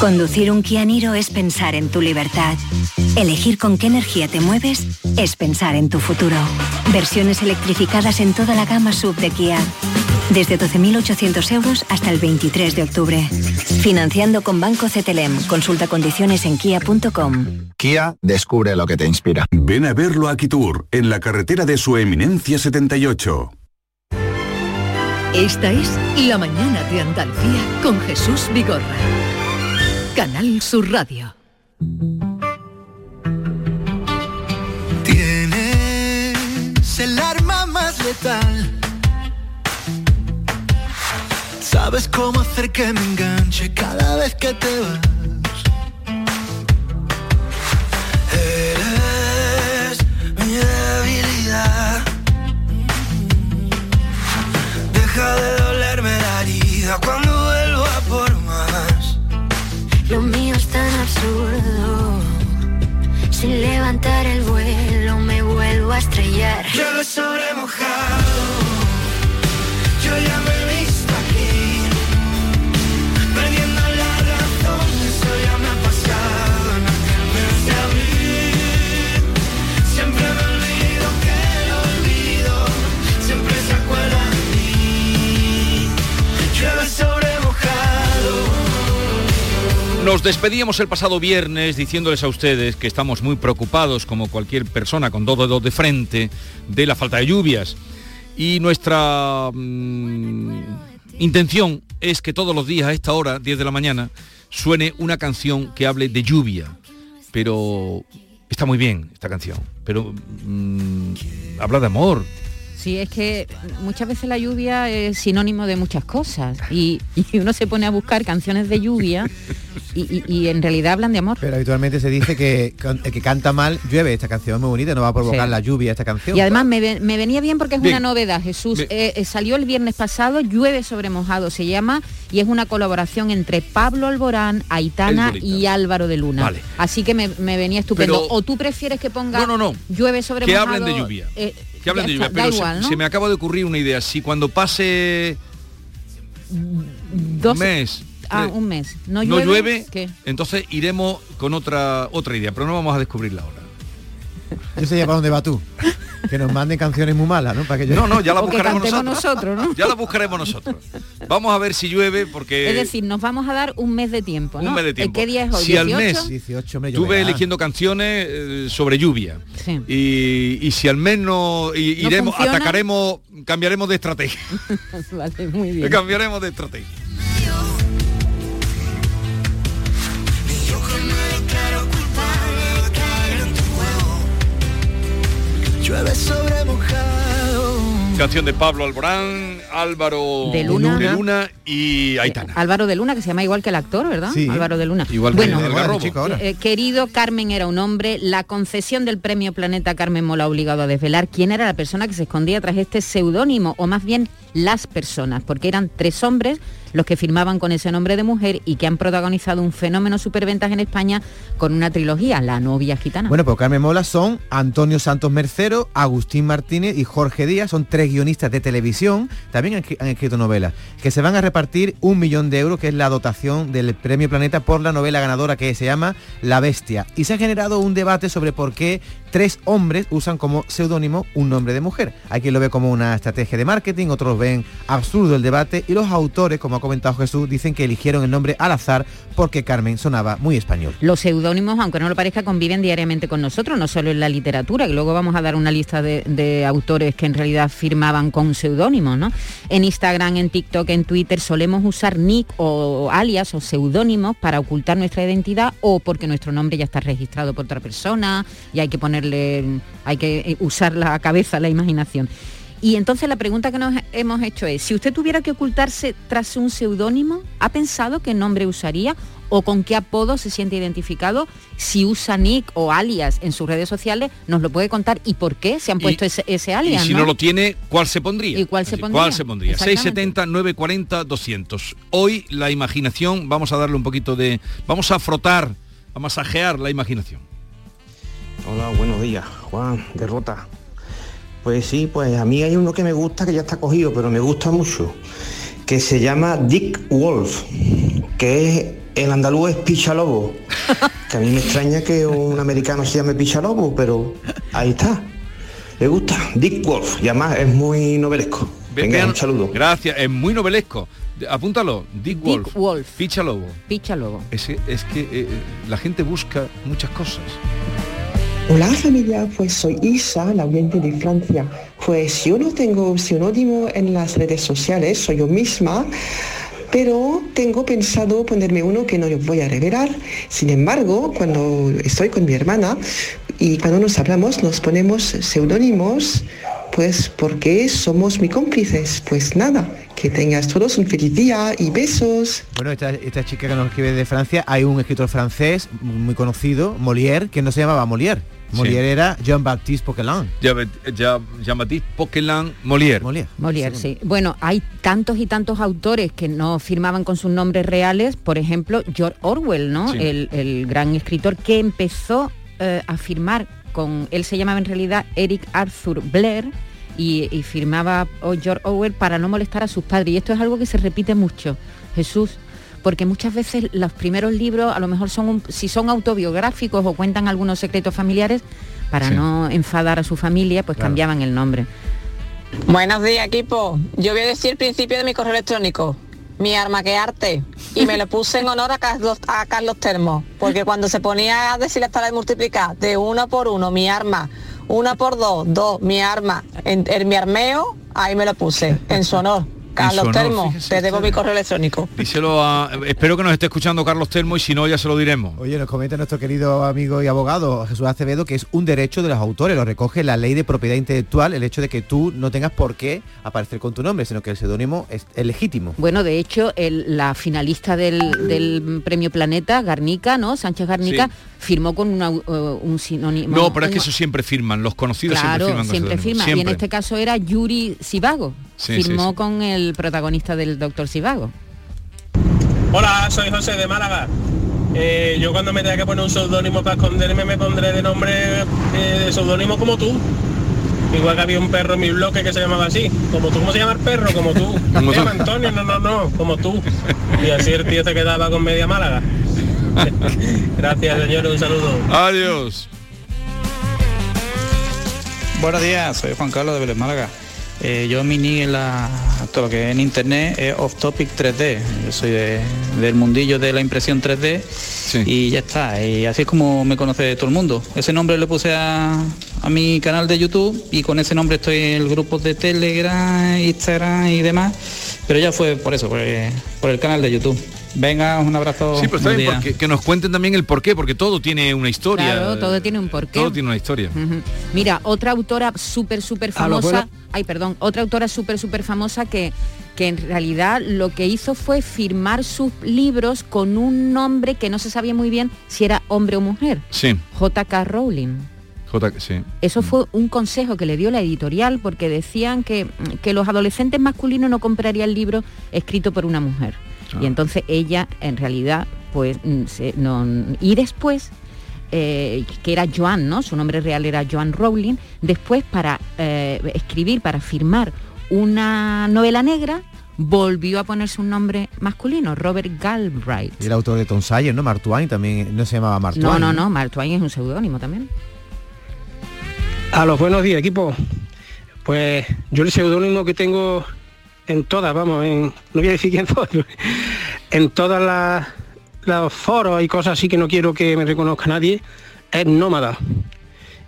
Conducir un Kia Niro es pensar en tu libertad. Elegir con qué energía te mueves es pensar en tu futuro. Versiones electrificadas en toda la gama sub de Kia. Desde 12.800 euros hasta el 23 de octubre. Financiando con Banco CTLM. Consulta condiciones en kia.com. Kia descubre lo que te inspira. Ven a verlo a Kitur, en la carretera de su eminencia 78. Esta es La Mañana de Andalucía con Jesús Vigorra. Canal Sur Radio. Tienes el arma más letal. Sabes cómo hacer que me enganche cada vez que te vas. Eres mi debilidad. Deja de dolerme la herida cuando Sin levantar el vuelo me vuelvo a estrellar. Llueve sobre mojado. Nos despedíamos el pasado viernes diciéndoles a ustedes que estamos muy preocupados, como cualquier persona con dos dedos de frente, de la falta de lluvias. Y nuestra mm, intención es que todos los días a esta hora, 10 de la mañana, suene una canción que hable de lluvia. Pero está muy bien esta canción. Pero mm, habla de amor, Sí, es que muchas veces la lluvia es sinónimo de muchas cosas y, y uno se pone a buscar canciones de lluvia y, y- y en realidad hablan de amor. Pero habitualmente se dice que el que canta mal llueve. Esta canción es muy bonita, no va a provocar Sí. la lluvia esta canción. Y además me, me venía bien porque es Bien. una novedad, Jesús. Eh, eh, salió el viernes pasado, Llueve sobre mojado se llama, y es una colaboración entre Pablo Alborán, Aitana y Álvaro de Luna. Vale. Así que me, me venía estupendo. Pero- o tú prefieres que ponga No, no, no. Llueve sobre que mojado. hablen de lluvia. eh, que hablen de lluvia. Pero se- ¿no? me acaba de ocurrir una idea. Si cuando pase Dos- un mes, Ah, un mes. No no llueve. llueve, ¿qué? entonces iremos con otra otra idea, pero no vamos a descubrirla ahora. Yo sé ya para dónde va tú. Que nos manden canciones muy malas, ¿no? Para que yo... No, no, ya la O buscaremos nosotros. nosotros, ¿no? Ya la buscaremos nosotros. Vamos a ver si llueve porque Es decir, nos vamos a dar un mes de tiempo, ¿no? un mes de tiempo. ¿Qué día es hoy? Si al 18? mes 18, hombre, estuve lloverá. eligiendo canciones eh, sobre lluvia Sí. y, y si al mes no y- ¿No iremos, funciona? atacaremos, cambiaremos de estrategia. vale, muy bien. cambiaremos de estrategia. Llueve sobre mojado. Canción de Pablo Alborán, Álvaro De Luna. de Luna y Aitana. Álvaro de Luna, que se llama igual que el actor, ¿verdad? Sí. Álvaro de Luna. Igual que bueno, el chico ahora. eh, querido Carmen era un hombre, la concesión del premio Planeta Carmen Mola ha obligado a desvelar quién era la persona que se escondía tras este seudónimo, o más bien las personas, porque eran tres hombres los que firmaban con ese nombre de mujer y que han protagonizado un fenómeno superventas en España con una trilogía, La novia gitana. Bueno, pues Carmen Mola son Antonio Santos Mercero, Agustín Martínez y Jorge Díaz. Son tres guionistas de televisión, también han, han escrito novelas, que se van a repartir un millón de euros, que es la dotación del Premio Planeta por la novela ganadora que se llama La Bestia. Y se ha generado un debate sobre por qué tres hombres usan como seudónimo un nombre de mujer. Hay quien lo ve como una estrategia de marketing, otros ven absurdo el debate y los autores, como ha comentado Jesús, dicen que eligieron el nombre al azar porque Carmen sonaba muy español. Los seudónimos, aunque no lo parezca, conviven diariamente con nosotros, no solo en la literatura, que luego vamos a dar una lista de, de autores que en realidad firmaban con seudónimos, ¿no? En Instagram, en TikTok, en Twitter solemos usar nick o alias o seudónimos para ocultar nuestra identidad o porque nuestro nombre ya está registrado por otra persona y hay que ponerle, hay que eh, usar la cabeza, la imaginación. Y entonces la pregunta que nos hemos hecho es, si usted tuviera que ocultarse tras un seudónimo, ¿ha pensado qué nombre usaría o con qué apodo se siente identificado? Si usa nick o alias en sus redes sociales, nos lo puede contar y por qué se han puesto ese, ese Y alias. si no lo tiene, ¿cuál se pondría? ¿Y cuál se pondría? ¿Cuál se pondría? Exactamente. 670, 940, 200. Hoy la imaginación, vamos a darle un poquito de... Vamos a frotar, a masajear la imaginación. Hola, buenos días, Juan, derrota. Pues sí, pues a mí hay uno que me gusta, que ya está cogido, pero me gusta mucho, que se llama Dick Wolf, que es, el andaluz es Pichalobo, que a mí me extraña que un americano se llame Pichalobo, pero ahí está. Me gusta, Dick Wolf, y además es muy novelesco. Venga, un saludo. Gracias, es muy novelesco. Apúntalo, Dick Wolf. Dick Wolf. Picha Lobo. Picha Lobo. Es, que- es que eh, la gente busca muchas cosas. Hola familia, pues soy Isa, la oyente de Francia. Pues yo no tengo seudónimo en las redes sociales, soy yo misma, pero tengo pensado ponerme uno que no voy a revelar. Sin embargo, cuando estoy con mi hermana y cuando nos hablamos nos ponemos seudónimos, pues porque somos muy cómplices. Pues nada, que tengas todos un feliz día y besos. Bueno, esta, esta chica que nos escribe de Francia, hay un escritor francés muy conocido, Molière, que no se llamaba Molière. Molière era Jean-Baptiste Poquelin. Jean-Baptiste Poquelin Molière. Molière. Molière, sí. Bueno, hay tantos y tantos autores que no firmaban con sus nombres reales, por ejemplo, George Orwell, ¿no? Sí. El, el gran escritor que empezó eh, a firmar con, él se llamaba en realidad Eric Arthur Blair, y, y firmaba George Orwell para no molestar a sus padres. Y esto es algo que se repite mucho, Jesús, porque muchas veces los primeros libros a lo mejor son, un- si son autobiográficos o cuentan algunos secretos familiares, para Sí. no enfadar a su familia, pues Claro. cambiaban el nombre. Buenos días, equipo. Yo voy a decir el principio de mi correo electrónico. Mi arma que arte. Y me lo puse en honor a Carlos, a Carlos Termo. Porque cuando se ponía a decir la tabla de multiplicar de uno por uno, mi arma, una por dos, dos, mi arma, en, en mi armeo, ahí me lo puse, en su honor. Carlos fíjese te debo mi correo electrónico. Díselo a... Espero que nos esté escuchando Carlos Telmo y si no ya se lo diremos. Oye, nos comenta nuestro querido amigo y abogado Jesús Acevedo que es un derecho de los autores, lo recoge la ley de propiedad intelectual, el hecho de que tú no tengas por qué aparecer con tu nombre, sino que el seudónimo es, es legítimo. Bueno, de hecho, el- la finalista del, del premio Planeta, Garnica, ¿no? Sánchez Garnica, Sí. firmó con una, uh, un sinónimo. No, pero es que eso siempre firman, los conocidos Claro, siempre firman. con siempre seudónimo, firma. Y en este caso era Yuri Sivago. Sí, firmó sí. con el protagonista del Doctor Sivago. Hola, soy José de Málaga. Eh, yo cuando me tenga que poner un seudónimo para esconderme me pondré de nombre eh, de seudónimo como tú. Igual que había un perro en mi bloque que se llamaba así. Como tú, ¿cómo se llama el perro? Como tú. Antonio, no, no, no, como tú. Y así el tío se quedaba con media Málaga. Gracias, señor, un saludo. Adiós. Buenos días, soy Juan Carlos de Vélez Málaga. Eh, yo mi nick en la, todo lo que es en internet es Off Topic 3D. Yo soy de- del mundillo de la impresión 3D y ya está. Y así es como me conoce todo el mundo. Ese nombre le puse a, a mi canal de YouTube y con ese nombre estoy en el grupo de Telegram, Instagram y demás. Pero ya fue por eso, por, el- por el canal de YouTube. Venga, un abrazo. Sí, pero está buen bien día. porque, que nos cuenten también el porqué, porque todo tiene una historia. Claro, todo tiene un porqué. Todo tiene una historia. Mira, otra autora súper, súper famosa, ay, perdón, otra autora súper, súper famosa que, que en realidad lo que hizo fue firmar sus libros con un nombre que no se sabía muy bien si era hombre o mujer, Sí, J.K. Rowling. J, sí. Eso fue un consejo que le dio la editorial porque decían que, que los adolescentes masculinos no comprarían libros escritos por una mujer. Y entonces ella, en realidad, pues, mm, se- no, y después eh, que era Joan, ¿no? Su nombre real era Joan Rowling. Después para eh, escribir, para firmar una novela negra, volvió a ponerse un nombre masculino, Robert Galbraith. Y el autor de Tom Sawyer, ¿no? Mark Twain también no se llamaba Mark No, Twain. no, no, Mark Twain es un seudónimo también. A los buenos días, equipo. Pues yo el seudónimo que tengo en todas, vamos, en, no voy a decir quién soy, en todas las los foros y cosas así que no quiero que me reconozca nadie, es nómada.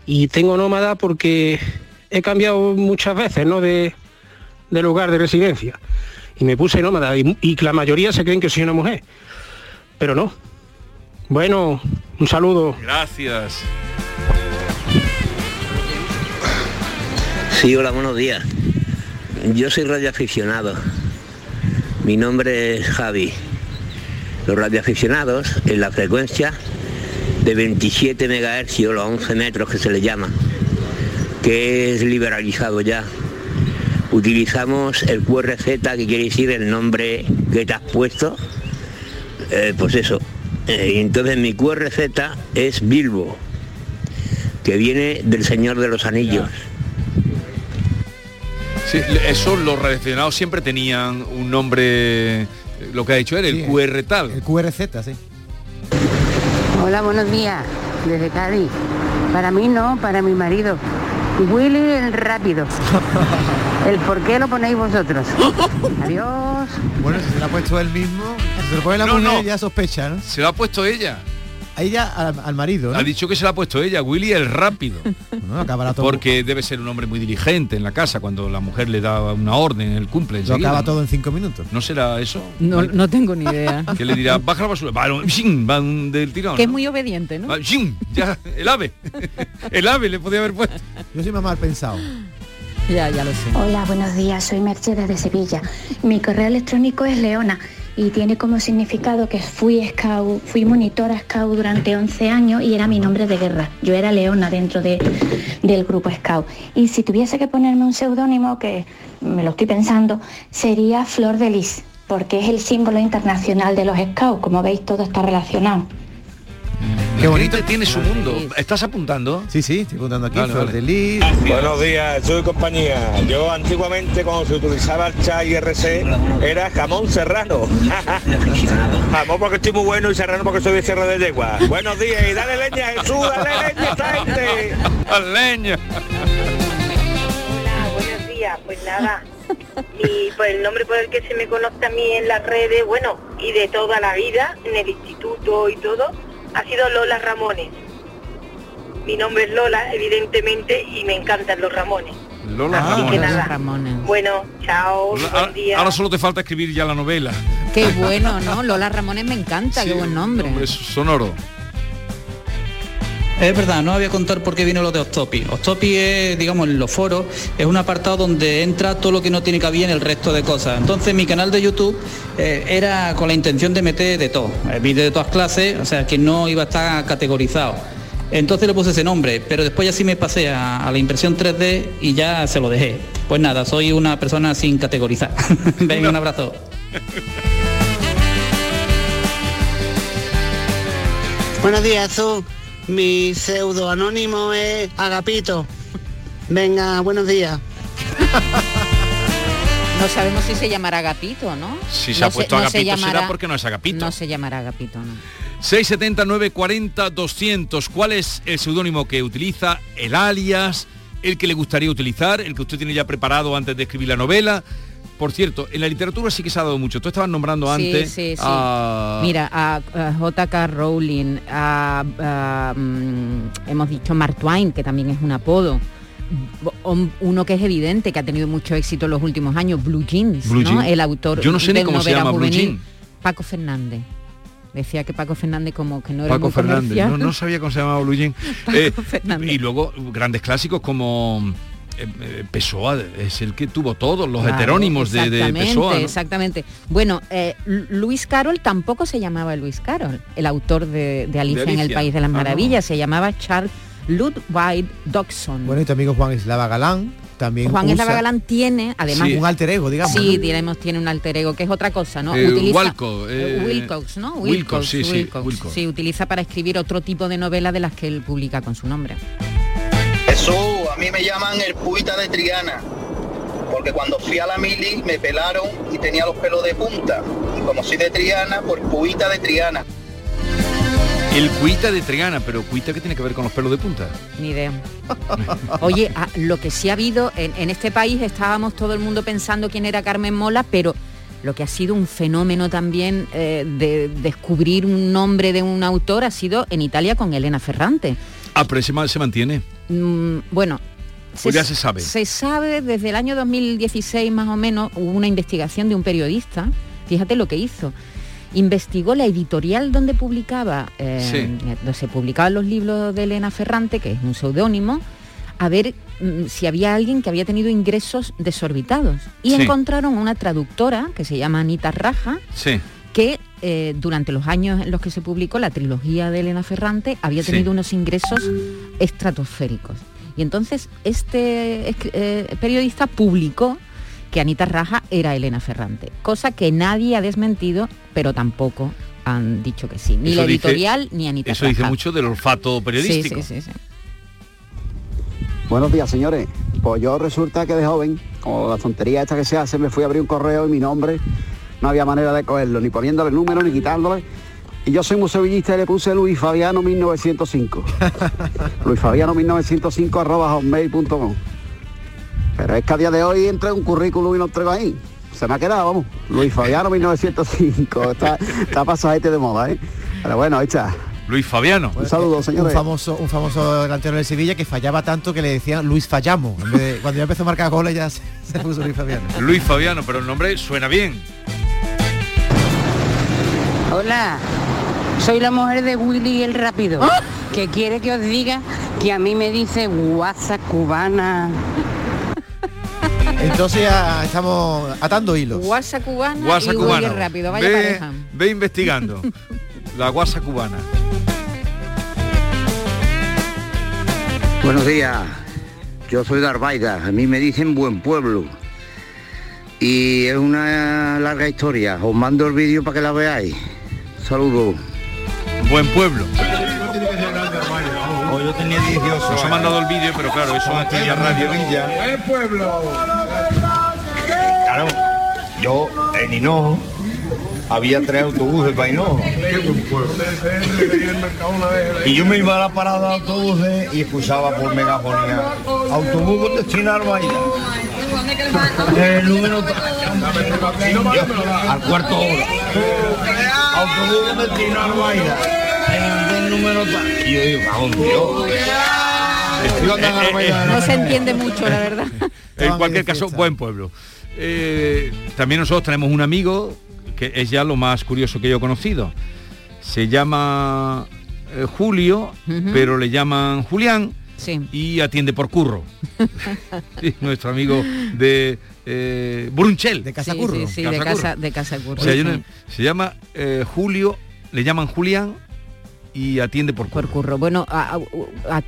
Y tengo nómada porque he cambiado muchas veces, ¿no? De, de lugar de residencia. Y me puse nómada y, y la mayoría se creen que soy una mujer. Pero no. Bueno, un saludo. Gracias. Sí, hola, buenos días. Yo soy radioaficionado. Mi nombre es Javi. Los radioaficionados en la frecuencia de 27 MHz o los 11 metros que se le llama, que es liberalizado ya. Utilizamos el QRZ, que quiere decir el nombre que te has puesto. Eh, pues eso. Eh, entonces mi QRZ es Bilbo, que viene del Señor de los Anillos. Sí, eso los relacionados siempre tenían un nombre, eh, lo que ha dicho él, el QR tal. El QRZ, sí. Hola, buenos días, desde Cádiz. Para mí no, para mi marido. Willy el rápido. El por qué lo ponéis vosotros. Adiós. Bueno, si se lo ha puesto él mismo, si se lo pone la No, mujer no. ya sospecha, ¿no? Se lo ha puesto ella. A ella al, al marido, ¿no? Ha dicho que se lo ha puesto ella, Willy el rápido. Bueno, acabará todo, Porque debe ser un hombre muy diligente en la casa cuando la mujer le da una orden, él cumple. lo acaba ¿no? todo en cinco minutos. ¿No será eso? No, no tengo ni idea. Que le dirá, baja la basura, va, ¡shing! va un- del tirón. que es muy obediente, ¿no? Ya, el ave. el ave le podía haber puesto. Yo soy más mal pensado. Ya, ya lo sé. Hola, buenos días. Soy Mercedes de Sevilla. Mi correo electrónico es Leona y tiene como significado que fui scout, fui monitora scout durante 11 años y era mi nombre de guerra. Yo era Leona dentro de- del grupo scout. Y si tuviese que ponerme un seudónimo, que me lo estoy pensando, sería Flor de Lis, porque es el símbolo internacional de los scouts. Como veis, todo está relacionado. Qué bonito tiene su mundo. ¿Estás apuntando? Sí, sí, estoy apuntando aquí. Vale, vale. de Lis. Buenos días, soy compañía. Yo antiguamente cuando se utilizaba el chat IRC era jamón serrano. jamón porque estoy muy bueno y serrano porque soy de Sierra de Yegua. Buenos días y dale leña Jesús, dale leña a esta gente. leña. Hola, buenos días. Pues nada, y pues el nombre por el que se me conoce a mí en las redes, bueno, y de toda la vida, en el instituto y todo, ha sido Lola Ramones. Mi nombre es Lola, evidentemente, y me encantan los Ramones. Lola Así Ramones. que nada. Ramones. Bueno, chao, Ahora- buen día. Ahora solo te falta escribir ya la novela. Qué bueno, ¿no? Lola Ramones me encanta, qué buen nombre. Es sonoro. Es verdad, no había contar por qué vino lo de Octopi. Octopi es, digamos, en los foros, es un apartado donde entra todo lo que no tiene cabida en el resto de cosas. Entonces mi canal de YouTube eh, era con la intención de meter de todo, eh, vídeos de todas clases, o sea, que no iba a estar categorizado. Entonces le puse ese nombre, pero después ya sí me pasé a, a la impresión 3D y ya se lo dejé. Pues nada, soy una persona sin categorizar. Venga, un abrazo. Buenos días, Azul. Mi pseudo anónimo es Agapito. Venga, buenos días. No sabemos si se llamará Agapito, ¿no? Si se No ha puesto no se Agapito será porque no es Agapito. No se llamará Agapito, ¿no? 670 940 200. ¿Cuál es el seudónimo que utiliza? El alias, el que le gustaría utilizar, el que usted tiene ya preparado antes de escribir la novela. Por cierto, en la literatura sí que se ha dado mucho. Tú estabas nombrando antes sí, sí. a- Mira, a, a J.K. Rowling, a, a, mm, hemos dicho Mark Twain, que también es un apodo. Uno que es evidente, que ha tenido mucho éxito en los últimos años, Blue Jeans, Blue ¿no? Jean. El autor Yo no sé ni del cómo se llama Blue Jean. Paco Fernández. Decía que Paco Fernández como que no era Paco muy Fernández. No, no sabía cómo se llamaba Blue Jean. Paco Eh, Fernández. y luego grandes clásicos como Pessoa, es el que tuvo todos los Claro, heterónimos de, de exactamente, Pessoa. ¿no? Exactamente. Bueno, eh, Lu- Luis Carroll tampoco se llamaba Luis Carroll, el autor de, de Alicia, en el. País de las Ah, no. Maravillas, se llamaba Charles Ludwig Dodson. Bueno, y tu amigo Juan Eslava Galán También Juan usa- Eslava Galán tiene, además... Sí. Un alter ego, digamos, Sí, ¿no? diremos, tiene un alter ego, que es otra cosa, ¿no? Eh, Utiliza- Walco, eh, eh, Wilcox, ¿no? Wilcox, sí, sí, Wilcox. Wilcox. Sí, utiliza para escribir otro tipo de novela de las que él publica con su nombre. Jesús, a mí me llaman el puita de Triana, porque cuando fui a la mili me pelaron y tenía los pelos de punta. Y como soy de Triana, pues puita de Triana. El cuita de Triana, pero cuita que tiene que ver con los pelos de punta. Ni idea. Oye, ah, lo que sí ha habido, en, en este país estábamos todo el mundo pensando quién era Carmen Mola, pero lo que ha sido un fenómeno también eh, de descubrir un nombre de un autor ha sido en Italia con Elena Ferrante. Ah, pero ese se mantiene. Mm, bueno, Pues ya se sabe. Se sabe desde el año 2016 más o menos, hubo una investigación de un periodista, fíjate lo que hizo. Investigó la editorial donde publicaba, eh, Sí. donde se publicaban los libros de Elena Ferrante, que es un seudónimo, a ver mm, si había alguien que había tenido ingresos desorbitados. Y Sí. encontraron una traductora que se llama Anita Raja, Sí. Que eh, durante los años en los que se publicó la trilogía de Elena Ferrante había Sí. tenido unos ingresos estratosféricos. Y entonces este eh, periodista publicó que Anita Raja era Elena Ferrante, cosa que nadie ha desmentido, pero tampoco han dicho que sí, ni Eso la dice- editorial ni Anita Eso Raja. dice mucho del olfato periodístico. Sí, sí, sí, sí. Buenos días, señores. Pues yo resulta que de joven, con la tontería esta que se hace, me fui a abrir un correo y mi nombre no había manera de cogerlo, ni poniéndole número, ni quitándole. Y yo soy muy sevillista y le puse Luis Fabiano 1905. Luis Fabiano 1905 arroba hotmail.com. Pero es que a día de hoy entré un currículum y lo traigo ahí. Se me ha quedado, vamos. Luis Fabiano 1905. Está, está pasajete de moda, ¿eh? Pero bueno, ahí está. Luis Fabiano. Un saludo, Un señores. famoso, un famoso delantero de Sevilla que fallaba tanto que le decían Luis Fallamos. En vez de- cuando ya empezó a marcar goles ya se, se puso Luis Fabiano. Luis Fabiano, pero el nombre suena bien. Hola, soy la mujer de Willy el Rápido, que quiere que os diga que a mí me dice guasa cubana. Entonces ya estamos atando hilos. Guasa cubana Guasa y cubano. Willy rápido, vaya ve, pareja. ve investigando. La guasa cubana. Buenos días, yo soy de Arbaiga, a mí me dicen buen pueblo. Y es una larga historia, os mando el vídeo para que la veáis. Saludos. Buen pueblo. Oh, yo tenía 18 Nos ha mandado el vídeo, pero claro, eso aquí en la radio. ¡Buen pueblo! Claro, yo en Hinojo había tres autobuses para Hinojo. Y yo me iba a la parada de autobuses y escuchaba por megafonía. Autobús con destino a Arbaida. El número al cuarto hora. Autobús con destino a Arbaida. El, número. Y yo digo, vamos, Dios. Andando a Arbaida. No se entiende mucho, la verdad. En cualquier caso, buen pueblo. Eh, también nosotros tenemos un amigo que es ya lo más curioso que yo he conocido. Se llama eh, Julio, Ujú. pero le llaman Julián Sí. y atiende por curro. Nuestro amigo de eh, Brunchel. De Sí, sí, sí, de casa, de casa Curro. O sea, hay sí. una- se llama eh, Julio, le llaman Julián y atiende por curro. Por curro. Bueno, a- a- a-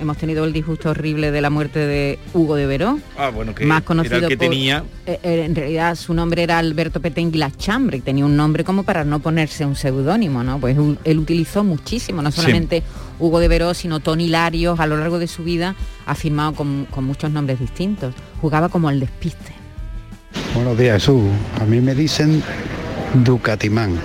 hemos tenido el disgusto horrible de la muerte de Hugo de Veró. Ah, bueno, que más conocido era el que por- tenía Eh, eh, en realidad su nombre era Alberto Petén Chambre y tenía un nombre como para no ponerse un seudónimo, ¿no? Pues él utilizó muchísimo, no Sí. solamente Hugo de Veró, sino Tony Larios a lo largo de su vida ha firmado con, con muchos nombres distintos. Jugaba como el despiste. Buenos días, Jesús. A mí me dicen Ducatimán.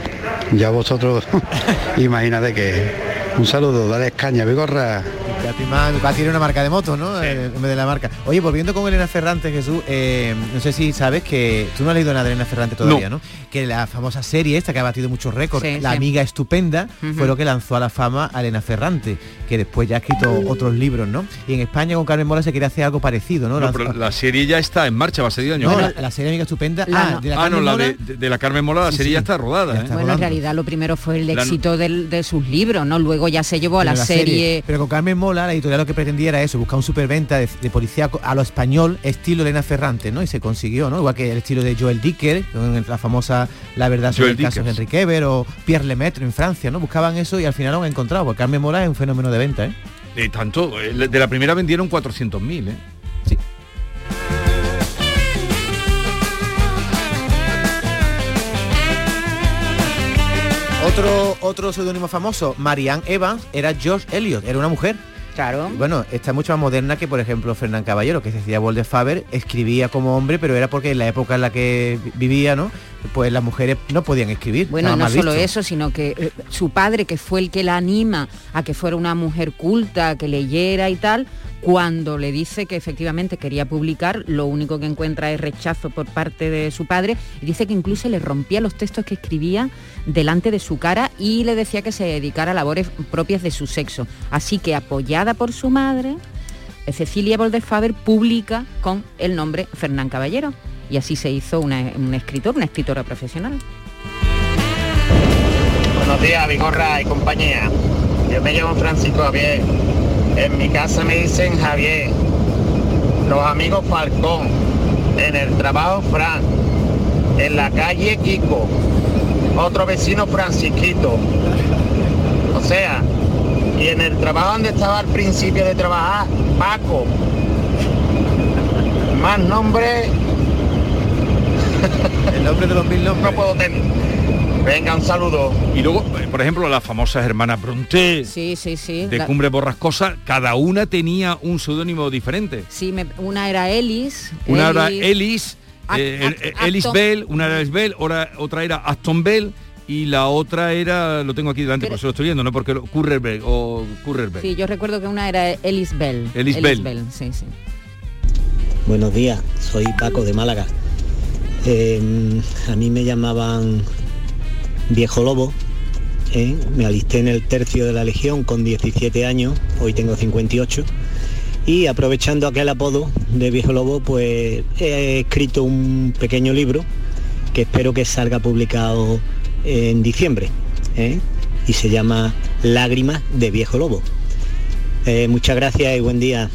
Ya vosotros imagínate que... Un saludo, dale escaña, Vigorra. Era una marca de motos, ¿no? Eh, En vez de la marca. Oye, volviendo con Elena Ferrante, Jesús, eh, no sé si sabes que tú no has leído nada de Elena Ferrante todavía, ¿no? Que la famosa serie esta que ha batido muchos récords, Sí, La sí. amiga estupenda, fue lo que lanzó a la fama a Elena Ferrante, que después ya ha escrito otros libros, ¿no? Y en España con Carmen Mola se quería hacer algo parecido, ¿no? No, Lanzó- pero la serie ya está en marcha, va a ser año. No, la, la serie Amiga Estupenda. La ah, no- de la ah, no, la de, de- de la Carmen Mola, la Sí, serie sí. ya está rodada. Ya ¿eh? Bueno, en realidad lo primero fue el La- éxito del- de sus libros, ¿no? Luego ya se llevó a la, Pero serie... Pero con Carmen Mola, la editorial lo que pretendía era eso, buscar un superventa de, de policía a lo español, estilo Elena Ferrante, ¿no? Y se consiguió, ¿no? Igual que el estilo de Joel Dicker, la famosa La verdad sobre el caso de Enrique Eber o Pierre Lemaitre en Francia, ¿no? Buscaban eso y al final lo han encontrado, porque Carmen Mola es un fenómeno de venta, ¿eh? De tanto, eh, de la primera vendieron 400.000, ¿eh? Otro, otro seudónimo famoso, Marianne Evans, era George Eliot, era una mujer Claro. Bueno, está mucho más moderna que, por ejemplo, Fernán Caballero, que se decía de Faber, escribía como hombre, pero era porque en la época en la que vi- vivía, ¿no? Pues las mujeres no podían escribir. Bueno, no solo visto. eso, sino que eh, su padre, que fue el que la anima a que fuera una mujer culta, que leyera y tal, cuando le dice que efectivamente quería publicar, lo único que encuentra es rechazo por parte de su padre y dice que incluso le rompía los textos que escribía delante de su cara y le decía que se dedicara a labores propias de su sexo. Así que apoyada por su madre, eh, Cecilia Bolder-Faber publica con el nombre Fernán Caballero y así se hizo una, un escritor, una escritora profesional. Buenos días, Vigorra y compañía. Yo me llamo Francisco Javier. En mi casa me dicen Javier. Los amigos Falcón. En el trabajo Fran. En la calle Kiko. Otro vecino Francisquito. O sea, y en el trabajo donde estaba al principio de trabajar, Paco. Más nombres. El nombre de los mil nombres. No puedo tener. Venga, un saludo. Y luego, por ejemplo, las famosas hermanas Bronte Sí, sí, sí. de La- Cumbre Borrascosa, cada una tenía un seudónimo diferente. Sí, me- una era Ellis. Una era Ellis, Ac- eh, eh, Ellis Bell, una era Ellis Bell, otra, otra era Aston Bell y la otra era, lo tengo aquí delante, por eso lo estoy viendo, ¿no? Porque lo- Currerberg o Currerberg. Sí, yo recuerdo que una era Ellis Bell. Ellis Bell. sí, sí. Buenos días, soy Paco de Málaga. Eh, a mí me llamaban Viejo Lobo. ¿eh? Me alisté en el tercio de la Legión con 17 años, hoy tengo 58. Y aprovechando aquel apodo de Viejo Lobo, pues he escrito un pequeño libro que espero que salga publicado en diciembre. ¿eh? Y se llama Lágrimas de Viejo Lobo. Eh, muchas gracias y buen día.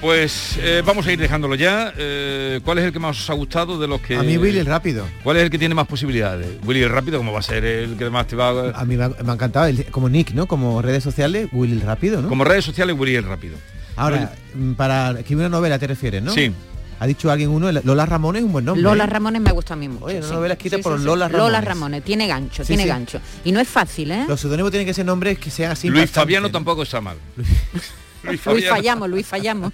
Pues eh, vamos a ir dejándolo ya. Eh, ¿Cuál es el que más os ha gustado de los que... A mí Willy el rápido. ¿Cuál es el que tiene más posibilidades? Willy el rápido, ¿cómo va a ser el que más te va a... A mí me ha, me ha encantado, el- como Nick, ¿no? Como redes sociales, Willy el rápido, ¿no? Como redes sociales, Willy el rápido. Ahora, mm, para escribir una novela te refieres, ¿no? Sí. Ha dicho alguien uno, Lola Ramones es un buen nombre. Lola ¿eh? Ramones me gusta a mí mucho. Oye, una sí. novela escrita Sí, por sí, sí. Lola Lola Ramones. Ramones, tiene gancho, Sí, tiene sí. gancho. Y no es fácil, ¿eh? Los seudónimos tienen que ser nombres que sean así. Luis. Fabiano tampoco está mal. Luis Luis fallamos, Luis fallamos.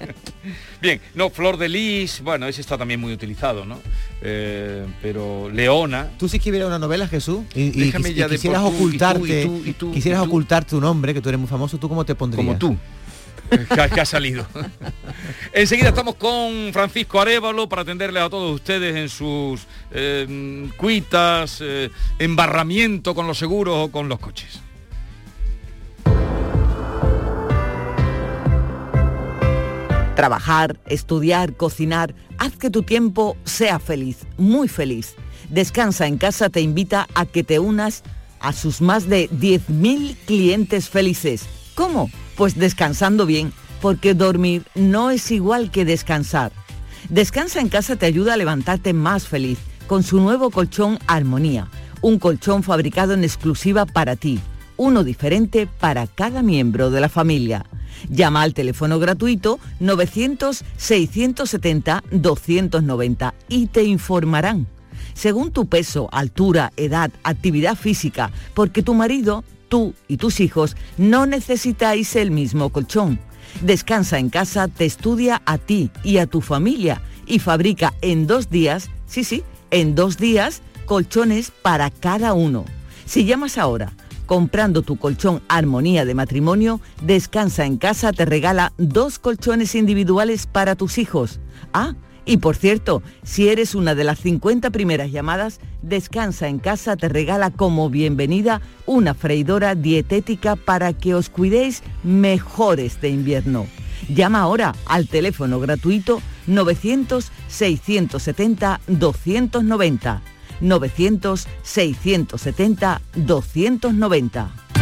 Bien, no, Flor de Lis, bueno, ese está también muy utilizado, ¿no? Eh, pero Leona, Tú si escribieras una novela, Jesús, y, quisieras tú, tú, ocultarte, tú, quisieras ocultar tu nombre, que tú eres muy famoso, ¿tú cómo te pondrías? como tú, que, ha- salido. Enseguida estamos con Francisco Arevalo para atenderles a todos ustedes en sus eh, cuitas, eh, embarramiento con los seguros o con los coches. Trabajar, estudiar, cocinar, haz que tu tiempo sea feliz, muy feliz. Descansa en casa te invita a que te unas a sus más de 10.000 clientes felices. ¿Cómo? Pues descansando bien, porque dormir no es igual que descansar. Descansa en casa te ayuda a levantarte más feliz con su nuevo colchón Armonía, un colchón fabricado en exclusiva para ti, uno diferente para cada miembro de la familia. Llama al teléfono gratuito 900-670-290 y te informarán. Según tu peso, altura, edad, actividad física, porque tu marido, tú y tus hijos no necesitáis el mismo colchón. Descansa en casa, te estudia a ti y a tu familia y fabrica en dos días, sí, sí, en dos días, colchones para cada uno. Si llamas ahora, comprando tu colchón Armonía de matrimonio, Descansa en casa te regala dos colchones individuales para tus hijos. Ah, y por cierto, si eres una de las 50 primeras llamadas, Descansa en casa te regala como bienvenida una freidora dietética para que os cuidéis mejor este invierno. Llama ahora al teléfono gratuito 900-670-290. 900-670-290.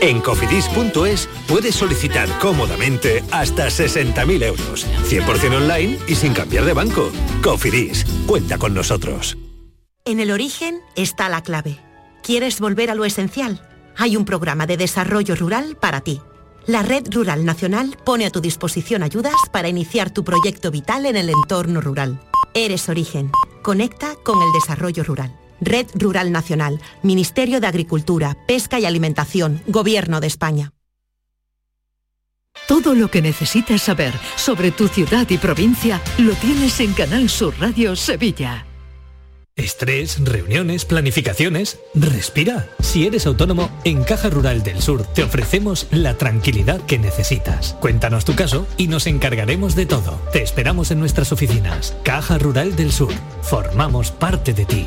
En cofidis.es puedes solicitar cómodamente hasta 60.000 euros, 100% online y sin cambiar de banco. Cofidis, cuenta con nosotros. En el origen está la clave. ¿Quieres volver a lo esencial? Hay un programa de desarrollo rural para ti. La Red Rural Nacional pone a tu disposición ayudas para iniciar tu proyecto vital en el entorno rural. Eres origen. Conecta con el desarrollo rural. Red Rural Nacional, Ministerio de Agricultura, Pesca y Alimentación, Gobierno de España. Todo lo que necesitas saber sobre tu ciudad y provincia lo tienes en Canal Sur Radio Sevilla. Estrés, reuniones, planificaciones. Respira. Si eres autónomo, en Caja Rural del Sur te ofrecemos la tranquilidad que necesitas. Cuéntanos tu caso y nos encargaremos de todo. Te esperamos en nuestras oficinas. Caja Rural del Sur. Formamos parte de ti.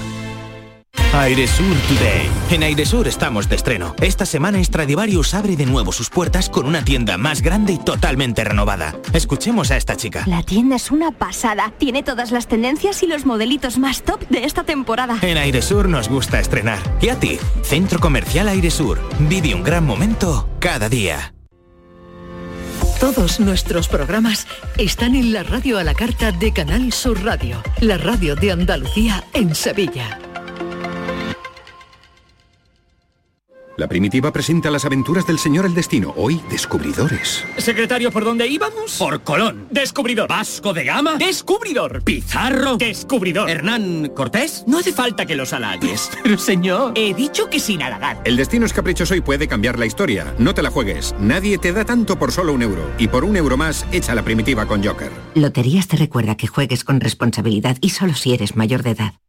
Airesur Today. En Airesur estamos de estreno. Esta semana Stradivarius abre de nuevo sus puertas con una tienda más grande y totalmente renovada. Escuchemos a esta chica. La tienda es una pasada. Tiene todas las tendencias y los modelitos más top de esta temporada. En Airesur nos gusta estrenar. ¿Y a ti? Centro Comercial Airesur. Vive un gran momento cada día. Todos nuestros programas están en la radio a la carta de Canal Sur Radio, la radio de Andalucía en Sevilla. La primitiva presenta las aventuras del señor El Destino, hoy descubridores. Secretario, ¿por dónde íbamos? Por Colón. Descubridor. Vasco de Gama. Descubridor. Pizarro. Descubridor. Hernán Cortés. No hace falta que los halagues. Pero señor. He dicho que sin halagar. El destino es caprichoso y puede cambiar la historia. No te la juegues. Nadie te da tanto por solo un euro. Y por un euro más, echa la primitiva con Joker. Loterías te recuerda que juegues con responsabilidad y solo si eres mayor de edad.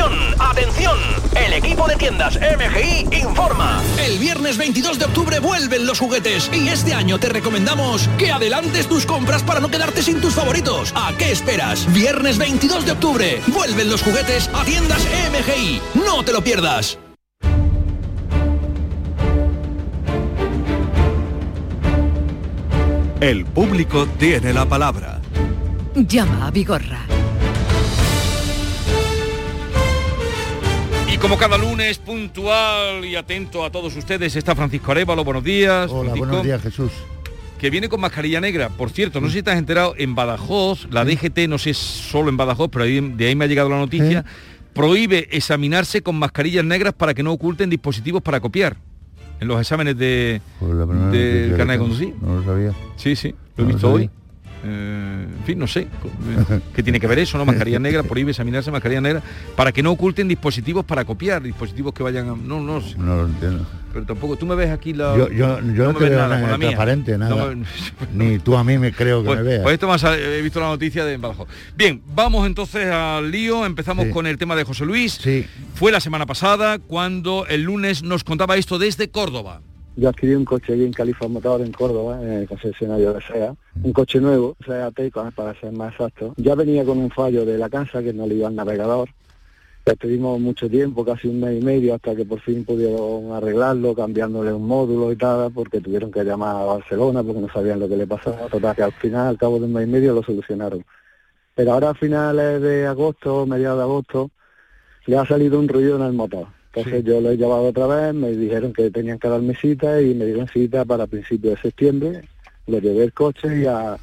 ¡Atención! ¡Atención! El equipo de tiendas MGI informa. El viernes 22 de octubre vuelven los juguetes y este año te recomendamos que adelantes tus compras para no quedarte sin tus favoritos. ¿A qué esperas? Viernes 22 de octubre vuelven los juguetes a tiendas MGI. No te lo pierdas. El público tiene la palabra. Llama a Vigorra. Como cada lunes, puntual y atento a todos ustedes, está Francisco Arevalo. Buenos días. Hola, Francisco, buenos días, Jesús. Que viene con mascarilla negra. Por cierto, no sé si te has enterado, en Badajoz, la DGT, no sé solo en Badajoz, pero ahí- de ahí me ha llegado la noticia, prohíbe examinarse con mascarillas negras para que no oculten dispositivos para copiar en los exámenes de, Pues del carnet de conducir. No lo sabía. Sí, sí, lo he No visto hoy. Eh, en fin, no sé. eh, ¿Qué tiene que ver eso, no? Mascarilla negra, prohíbe examinarse mascarilla negra para que no oculten dispositivos para copiar, dispositivos que vayan a... No, no sé. No lo entiendo. Pero tampoco, tú me ves aquí la... Yo, yo, yo no, te veo nada transparente, nada. Ni tú a mí me creo que Pues, me veas. pues esto más he visto la noticia de Badajoz. Bien, vamos entonces al lío. Empezamos Sí. con el tema de José Luis. Fue la semana pasada cuando el lunes nos contaba esto desde Córdoba. Yo adquirí un coche allí en Califa Motor en Córdoba, en el concesionario de SEA, un coche nuevo, SEA Taycan para ser más exacto. Ya venía con un fallo de la casa que no le iba al navegador. Estuvimos mucho tiempo, casi un mes y medio, hasta que por fin pudieron arreglarlo, cambiándole un módulo y tal, porque tuvieron que llamar a Barcelona porque no sabían lo que le pasaba. Total, que al final, al cabo de un mes y medio, lo solucionaron. Pero ahora a finales de agosto, mediados de agosto, le ha salido un ruido en el motor. Entonces yo lo he llevado otra vez, me dijeron que tenían que darme cita y me dieron cita para principios de septiembre. Le llevé el coche y a,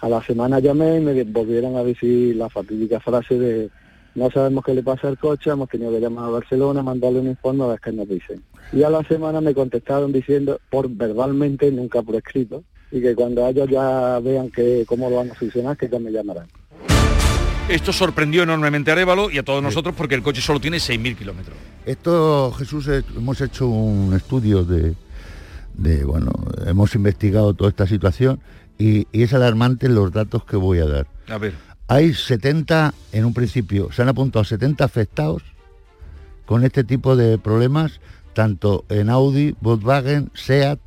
a la semana llamé y me volvieron a decir la fatídica frase de no sabemos qué le pasa al coche, hemos tenido que llamar a Barcelona, mandarle un informe a ver qué nos dicen. Y a la semana me contestaron diciendo, por verbalmente, nunca por escrito, y que cuando ellos ya vean que cómo lo van a solucionar, que ya me llamarán. Esto sorprendió enormemente a Arevalo y a todos nosotros porque el coche solo tiene 6.000 kilómetros. Esto, Jesús, es- hemos hecho un estudio de, de, bueno, hemos investigado toda esta situación y, y es alarmante los datos que voy a dar. A ver. Hay 70, en un principio, se han apuntado 70 afectados con este tipo de problemas, tanto en Audi, Volkswagen, SEAT,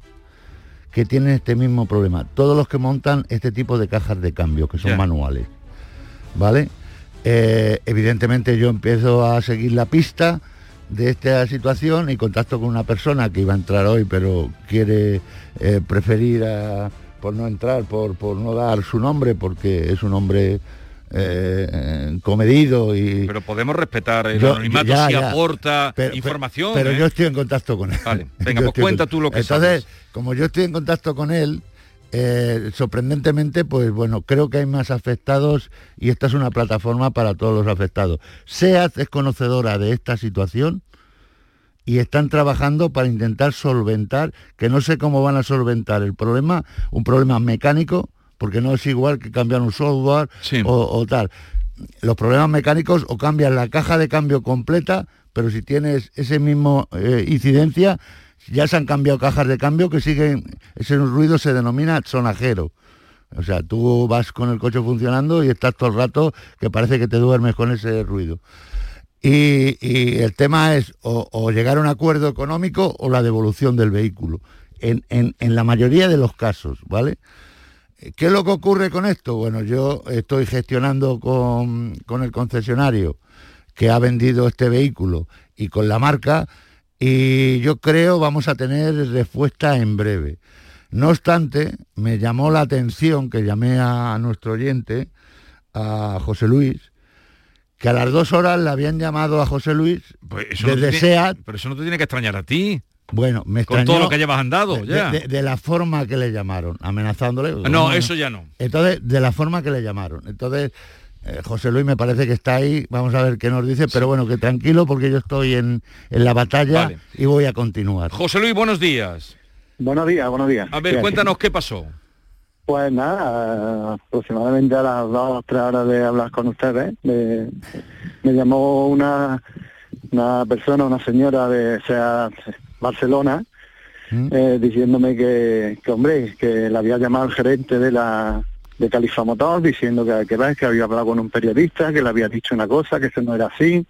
que tienen este mismo problema. Todos los que montan este tipo de cajas de cambio, que son manuales. ¿Vale? Eh, evidentemente yo empiezo a seguir la pista de esta situación y contacto con una persona que iba a entrar hoy, pero quiere eh, preferir a- por no entrar, por, por no dar su nombre, porque es un hombre eh, comedido y... Pero podemos respetar el Yo- anonimato ya, si ya. aporta Pero- información. Pero ¿eh? yo estoy en contacto con él. Vale, venga, pues cuenta tú lo que Entonces, sabes. como yo estoy en contacto con él, eh, sorprendentemente, pues bueno, creo que hay más afectados y esta es una plataforma para todos los afectados. SEAT es conocedora de esta situación y están trabajando para intentar solventar, que no sé cómo van a solventar el problema, un problema mecánico, porque no es igual que cambiar un software o, o tal. Los problemas mecánicos o cambias la caja de cambio completa, pero si tienes ese mismo eh, incidencia, ya se han cambiado cajas de cambio que siguen, ese ruido se denomina sonajero. O sea, tú vas con el coche funcionando y estás todo el rato que parece que te duermes con ese ruido. Y, y el tema es o, llegar a un acuerdo económico o la devolución del vehículo. En, en- en la mayoría de los casos, ¿vale? ¿Qué es lo que ocurre con esto? Bueno, yo estoy gestionando con, con el concesionario que ha vendido este vehículo y con la marca y yo creo vamos a tener respuesta en breve. No obstante, me llamó la atención que llamé a nuestro oyente, a José Luis, que a las dos horas le habían llamado a José Luis Pues eso desde tiene- SEAT. Pero eso no te tiene que extrañar a ti. Bueno, me Con extrañó todo lo que llevas andado, de- ya. De, de la forma que le llamaron, amenazándole. No, eso ya no. Entonces, de la forma que le llamaron. Entonces, eh, José Luis me parece que está ahí, vamos a ver qué nos dice, pero bueno, que tranquilo porque yo estoy en, en la batalla Vale. y voy a continuar. José Luis, buenos días. Buenos días, buenos días. A ver, ¿Qué cuéntanos qué pasó. Pues nada, aproximadamente a las dos o tres horas de hablar con ustedes, me, me llamó una, una persona, una señora de sea, Barcelona, eh, diciéndome que, que, hombre, que le había llamado el gerente de la de Califa Motor diciendo que, que, que había hablado con un periodista, que le había dicho una cosa, que eso no era así.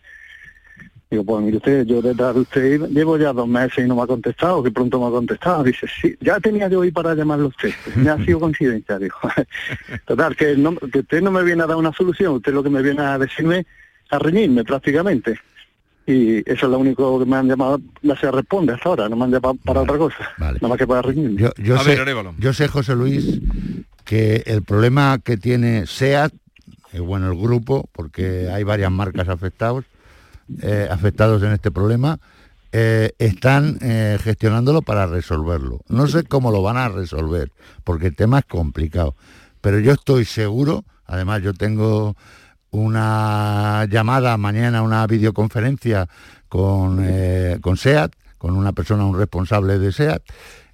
Digo, pues mire usted, yo detrás de usted llevo ya dos meses y no me ha contestado, que pronto me ha contestado. Dice, sí, ya tenía yo hoy para llamarlo a usted. Me ha sido coincidencia, dijo. Total, que, no, que usted no me viene a dar una solución, usted lo que me viene a decirme, a reñirme prácticamente. Y eso es lo único que me han llamado, no se responde hasta ahora, no me han llamado para otra cosa, nada más que para reñirme. Yo, yo sé, yo sé, José Luis, que el problema que tiene SEAT, eh, bueno, el grupo, porque hay varias marcas afectados, eh, afectados en este problema, eh, están eh, gestionándolo para resolverlo. No sé cómo lo van a resolver, porque el tema es complicado. Pero yo estoy seguro, además yo tengo una llamada mañana, una videoconferencia con, eh, con SEAT, con una persona, un responsable de SEAT,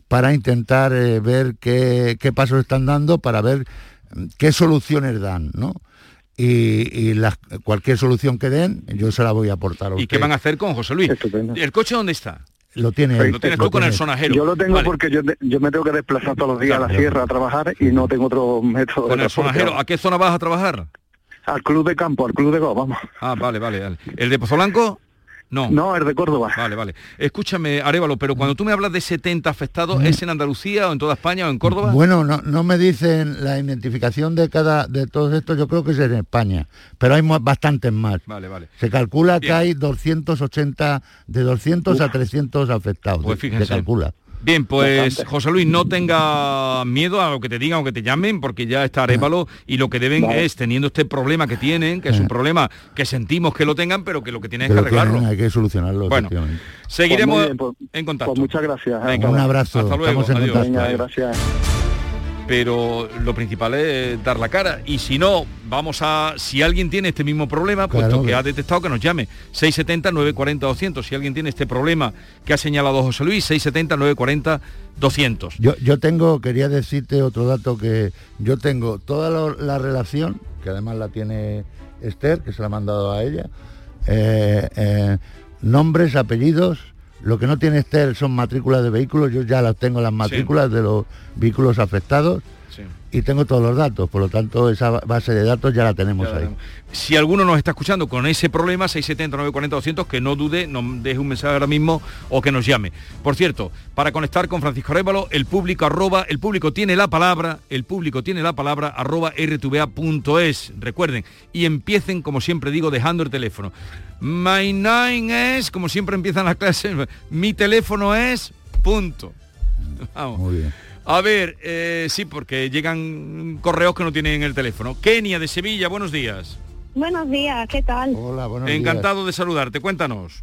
para intentar eh, ver qué, qué pasos están dando, para ver mm, qué soluciones dan, ¿no? Y, y las- cualquier solución que den, yo se la voy a aportar a ¿Y qué van a hacer con José Luis? ¿El coche dónde está? Lo tiene, Lo tienes tú con el sonajero. Yo lo tengo Vale. porque yo, yo me tengo que desplazar todos los días a la sierra a trabajar y no tengo otro método. Con de el sonajero. ¿A qué zona vas a trabajar? Al club de campo, al club de go, vamos. Ah, vale, vale. vale. ¿El de Pozolanco? No. No, el de Córdoba. Vale, vale. Escúchame, Arevalo, pero cuando tú me hablas de 70 afectados, ¿es en Andalucía o en toda España o en Córdoba? Bueno, no, no me dicen la identificación de cada de todos estos, yo creo que es en España, pero hay bastantes más. Vale, vale. Se calcula que hay 280, de 200 a 300 afectados, Pues se- fíjense. se calcula. Bien, pues Bastante. José Luis, no tenga miedo a lo que te digan o que te llamen, porque ya está Arevalo y lo que deben Vale. es, teniendo este problema que tienen, que es un problema que sentimos que lo tengan, pero que lo que tienen es que Pero arreglarlo. hay que solucionarlo. Bueno. Seguiremos Pues bien, pues- en contacto. Pues muchas gracias. ¿eh? Venga, Un abrazo, Hasta luego. estamos en adiós. Venga, gracias. pero lo principal es dar la cara y si no vamos a si alguien tiene este mismo problema puesto Claro, que que- ha detectado que nos llame. 670 940 200 si alguien tiene este problema que ha señalado José Luis 670 940 200 Yo, yo tengo, quería decirte otro dato que yo tengo toda la relación, que además la tiene Esther, que se la ha mandado a ella, eh, eh, nombres, apellidos, lo que no tiene Esther son matrículas de vehículos, yo ya las tengo las matrículas de los vehículos afectados. Y tengo todos los datos, por lo tanto esa ba- base de datos ya la tenemos ahí. Si alguno nos está escuchando con ese problema, 670 940 200, que no dude, nos deje un mensaje ahora mismo o que nos llame. Por cierto, para conectar con Francisco Arévalo, el público arroba, el público tiene la palabra, el público tiene la palabra arroba rtva.es. Recuerden, y empiecen, como siempre digo, dejando el teléfono. My nine es, como siempre empiezan las clases, mi teléfono es, punto. Vamos. Muy bien. A ver, eh, sí, porque llegan correos que no tienen el teléfono. Kenia de Sevilla, buenos días. Buenos días, ¿qué tal? Hola, buenos Encantado de saludarte, cuéntanos.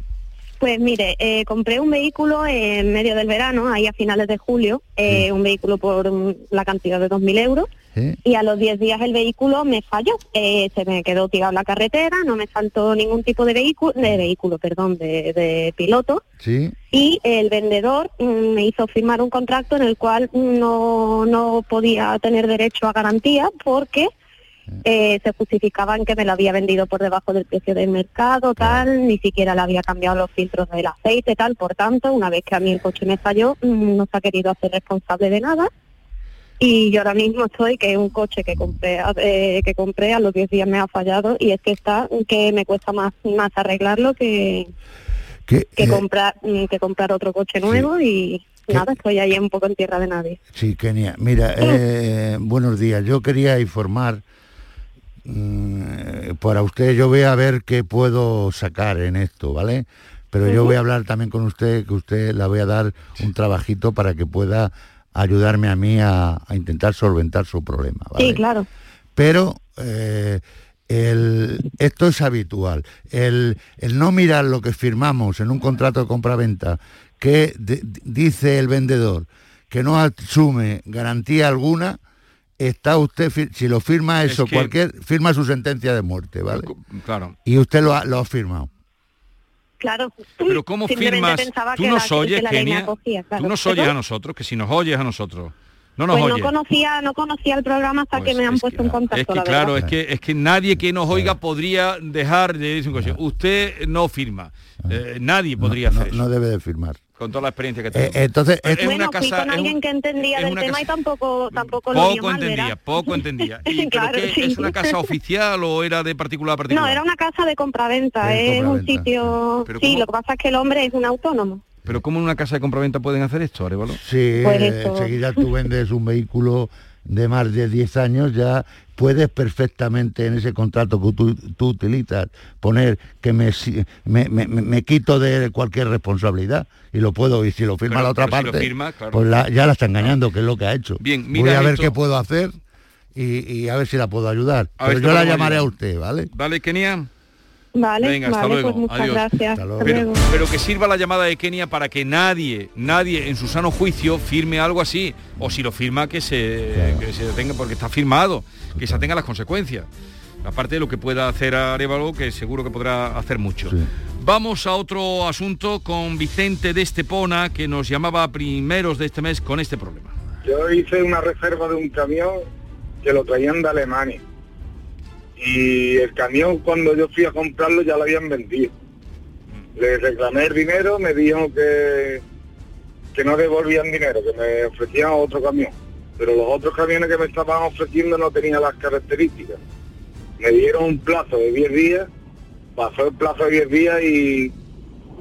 Pues mire, eh, compré un vehículo en medio del verano, ahí a finales de julio, eh, un vehículo por la cantidad de 2.000 euros, ¿Eh? y a los 10 días el vehículo me falló. Eh, se me quedó tirado en la carretera, no me faltó ningún tipo de vehículo, de vehículo, perdón, de, de piloto, Sí, y el vendedor mm, me hizo firmar un contrato en el cual no, no podía tener derecho a garantía porque eh, se justificaba en que me lo había vendido por debajo del precio del mercado, tal, ni siquiera le había cambiado los filtros del aceite, tal, por tanto, una vez que a mí el coche me falló, mm, no se ha querido hacer responsable de nada. Y yo ahora mismo estoy que un coche que compré eh, que compré a los 10 días me ha fallado y es que está que me cuesta más más arreglarlo que que, que eh, comprar mm, que comprar otro coche nuevo y ¿Qué? nada estoy ahí un poco en tierra de nadie Sí, Kenia. Mira, eh, buenos días. Yo quería informar mm, para usted, yo voy a ver qué puedo sacar en esto, ¿vale? Pero yo voy a hablar también con usted, que usted la voy a dar un trabajito para que pueda ayudarme a mí a, a intentar solventar su problema, ¿vale? sí claro pero eh, el- esto es habitual. El, el no mirar lo que firmamos en un contrato de compra-venta que de- dice el vendedor que no asume garantía alguna, está usted, si lo firma Es eso, que- cualquier, firma su sentencia de muerte, ¿vale? Claro. Y usted lo ha, lo ha firmado. Claro Pero ¿cómo firmas? Tú nos oyes, Kenia. claro. Tú nos oyes a nosotros, que si nos oyes a nosotros. No nos pues no conocía no conocía el programa hasta que me han puesto en contacto Es que la claro, es que es que nadie que nos oiga podría dejar de decir un coche. Usted no firma. Eh, nadie podría no, hacer eso. no debe de firmar. Con toda la experiencia que Eh, tiene. entonces, es esto- bueno, una fui casa, con es alguien un- que entendía es del tema casa- y tampoco tampoco lo vio poco mal, entendía, ¿verdad? poco entendía. ¿Y, pero Claro, qué, sí. ¿Es una casa oficial o era de particular a particular? No, era una casa de compraventa, es un sitio... Pero Sí, ¿cómo? lo que pasa es que el hombre es un autónomo. Pero ¿cómo en una casa de compraventa pueden hacer esto, Arevalo? Si Pues eh, enseguida tú vendes un vehículo de más de 10 años, ya puedes perfectamente en ese contrato que tú, tú utilizas poner que me, si- me, me- me- me quito de cualquier responsabilidad y lo puedo, y si lo firma Pero- la otra si parte, firma, claro. pues la- ya la está engañando, que es lo que ha hecho. Bien, Voy mira a ver esto. qué puedo hacer y, y a ver si la puedo ayudar. A ver Pero yo la llamaré a usted, ¿vale? Dale, Kenia. Vale, Venga, hasta vale, luego. pues muchas Adiós. gracias. Hasta luego. Pero, luego. pero que sirva la llamada de Kenia para que nadie, nadie en su sano juicio firme algo así. O si lo firma que se, que se detenga porque está firmado, que se atenga las consecuencias. Aparte de lo que pueda hacer Arevalo, que seguro que podrá hacer mucho. Vamos a otro asunto con Vicente de Estepona, que nos llamaba a primeros de este mes con este problema. Yo hice una reserva de un camión que lo traían de Alemania. Y el camión cuando yo fui a comprarlo ya lo habían vendido. Le reclamé el dinero, me dijo que, que no devolvían dinero, que me ofrecían otro camión. Pero los otros camiones que me estaban ofreciendo no tenían las características. Me dieron un plazo de 10 días, pasó el plazo de 10 días y,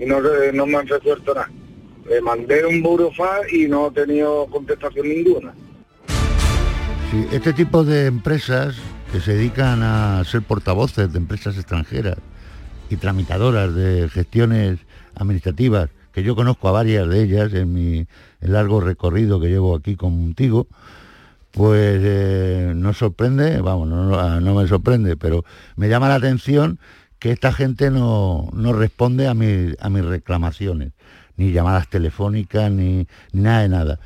no, no me han resuelto nada. Le mandé un burofax y no he tenido contestación ninguna. Este tipo de empresas que se dedican a ser portavoces de empresas extranjeras y tramitadoras de gestiones administrativas que yo conozco a varias de ellas en mi largo recorrido que llevo aquí contigo, pues eh, no sorprende, vamos, no, me sorprende, pero me llama la atención que esta gente no, no responde a, mi, a mis reclamaciones, ni llamadas telefónicas, ni, ni nada de nada.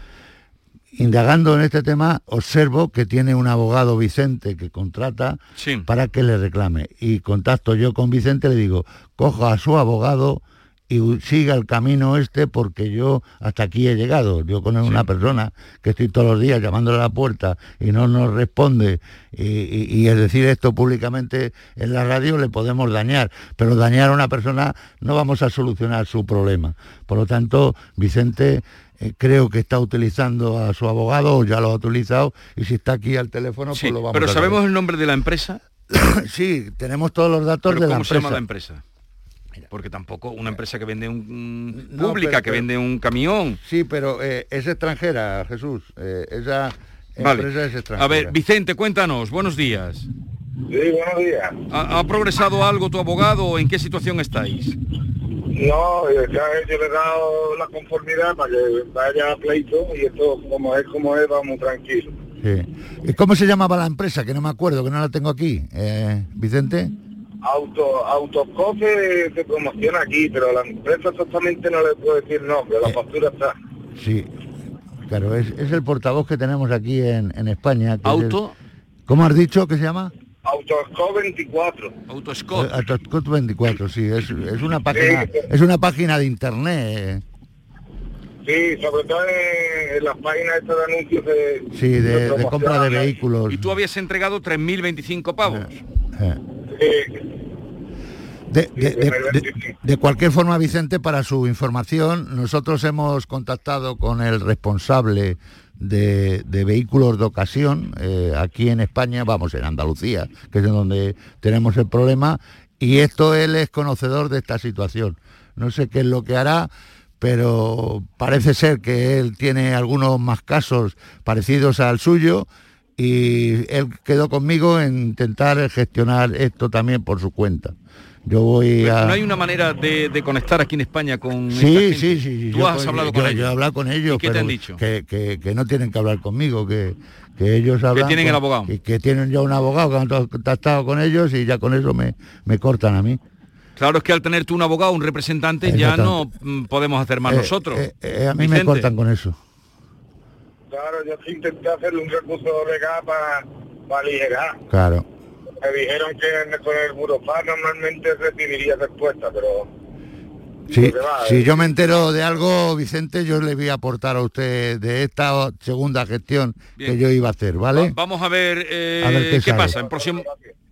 Indagando en este tema, observo que tiene un abogado Vicente que contrata para que le reclame. Y contacto yo con Vicente, le digo, coja a su abogado y siga el camino este porque yo hasta aquí he llegado. Yo con una persona que estoy todos los días llamándole a la puerta y no nos responde y, es decir esto públicamente en la radio le podemos dañar, pero dañar a una persona no vamos a solucionar su problema. Por lo tanto, Vicente eh, creo que está utilizando a su abogado o ya lo ha utilizado y si está aquí al teléfono pues lo vamos pero sabemos el nombre de la empresa sí tenemos todos los datos de la empresa. se llama la empresa. porque tampoco una empresa que vende un pública que vende un camión. Sí pero eh, es extranjera Jesús. Eh, esa empresa es extranjera a ver Vicente cuéntanos. Buenos días. Sí buenos días. ¿Ha, progresado algo tu abogado en qué situación estáis no, yo le he dado la conformidad para que vaya a pleito y esto como es como es, vamos tranquilo. Sí. ¿Y cómo se llamaba la empresa? Que no me acuerdo, que no la tengo aquí. Eh, Vicente. Auto, Autocofe se promociona aquí, pero la empresa exactamente no le puedo decir nombre, la eh, factura está. Sí, claro, es, el portavoz que tenemos aquí en, España. Auto. ¿Cómo has dicho que se llama? Autoscope 24. Autoscope. Autoscope 24, sí, es, una página, es una página de internet. Sí, sobre todo en, las páginas de anuncios de... Sí, de, compra de vehículos. Y tú habías entregado 3.025 pavos. De, de, cualquier forma, Vicente, para su información, nosotros hemos contactado con el responsable de, vehículos de ocasión eh, aquí en España, vamos, en Andalucía, que es en donde tenemos el problema, y esto él es conocedor de esta situación. No sé qué es lo que hará, pero parece ser que él tiene algunos más casos parecidos al suyo y él quedó conmigo en intentar gestionar esto también por su cuenta. Yo voy a... ¿No hay una manera de, conectar aquí en España con sí, sí, sí, ¿Tú has hablado con ellos? Yo he hablado con ellos. qué te han dicho? Que, no tienen que hablar conmigo, que, ellos hablan... Que tienen el abogado. Y que tienen ya un abogado que han contactado con ellos y ya con eso me, me cortan a mí. Claro, es que al tener tú un abogado, un representante, ya no mm, podemos hacer más eh, nosotros. Eh, eh, a mí me cortan con eso. Claro, yo intenté hacerle un recurso legal para, para aligerar. Claro me dijeron que con el burofax normalmente recibiría respuesta, pero... Sí, si yo me entero de algo, Vicente, yo le voy a aportar a usted de esta segunda gestión que yo iba a hacer, ¿vale? vamos a ver, eh, qué, pasa en próximo...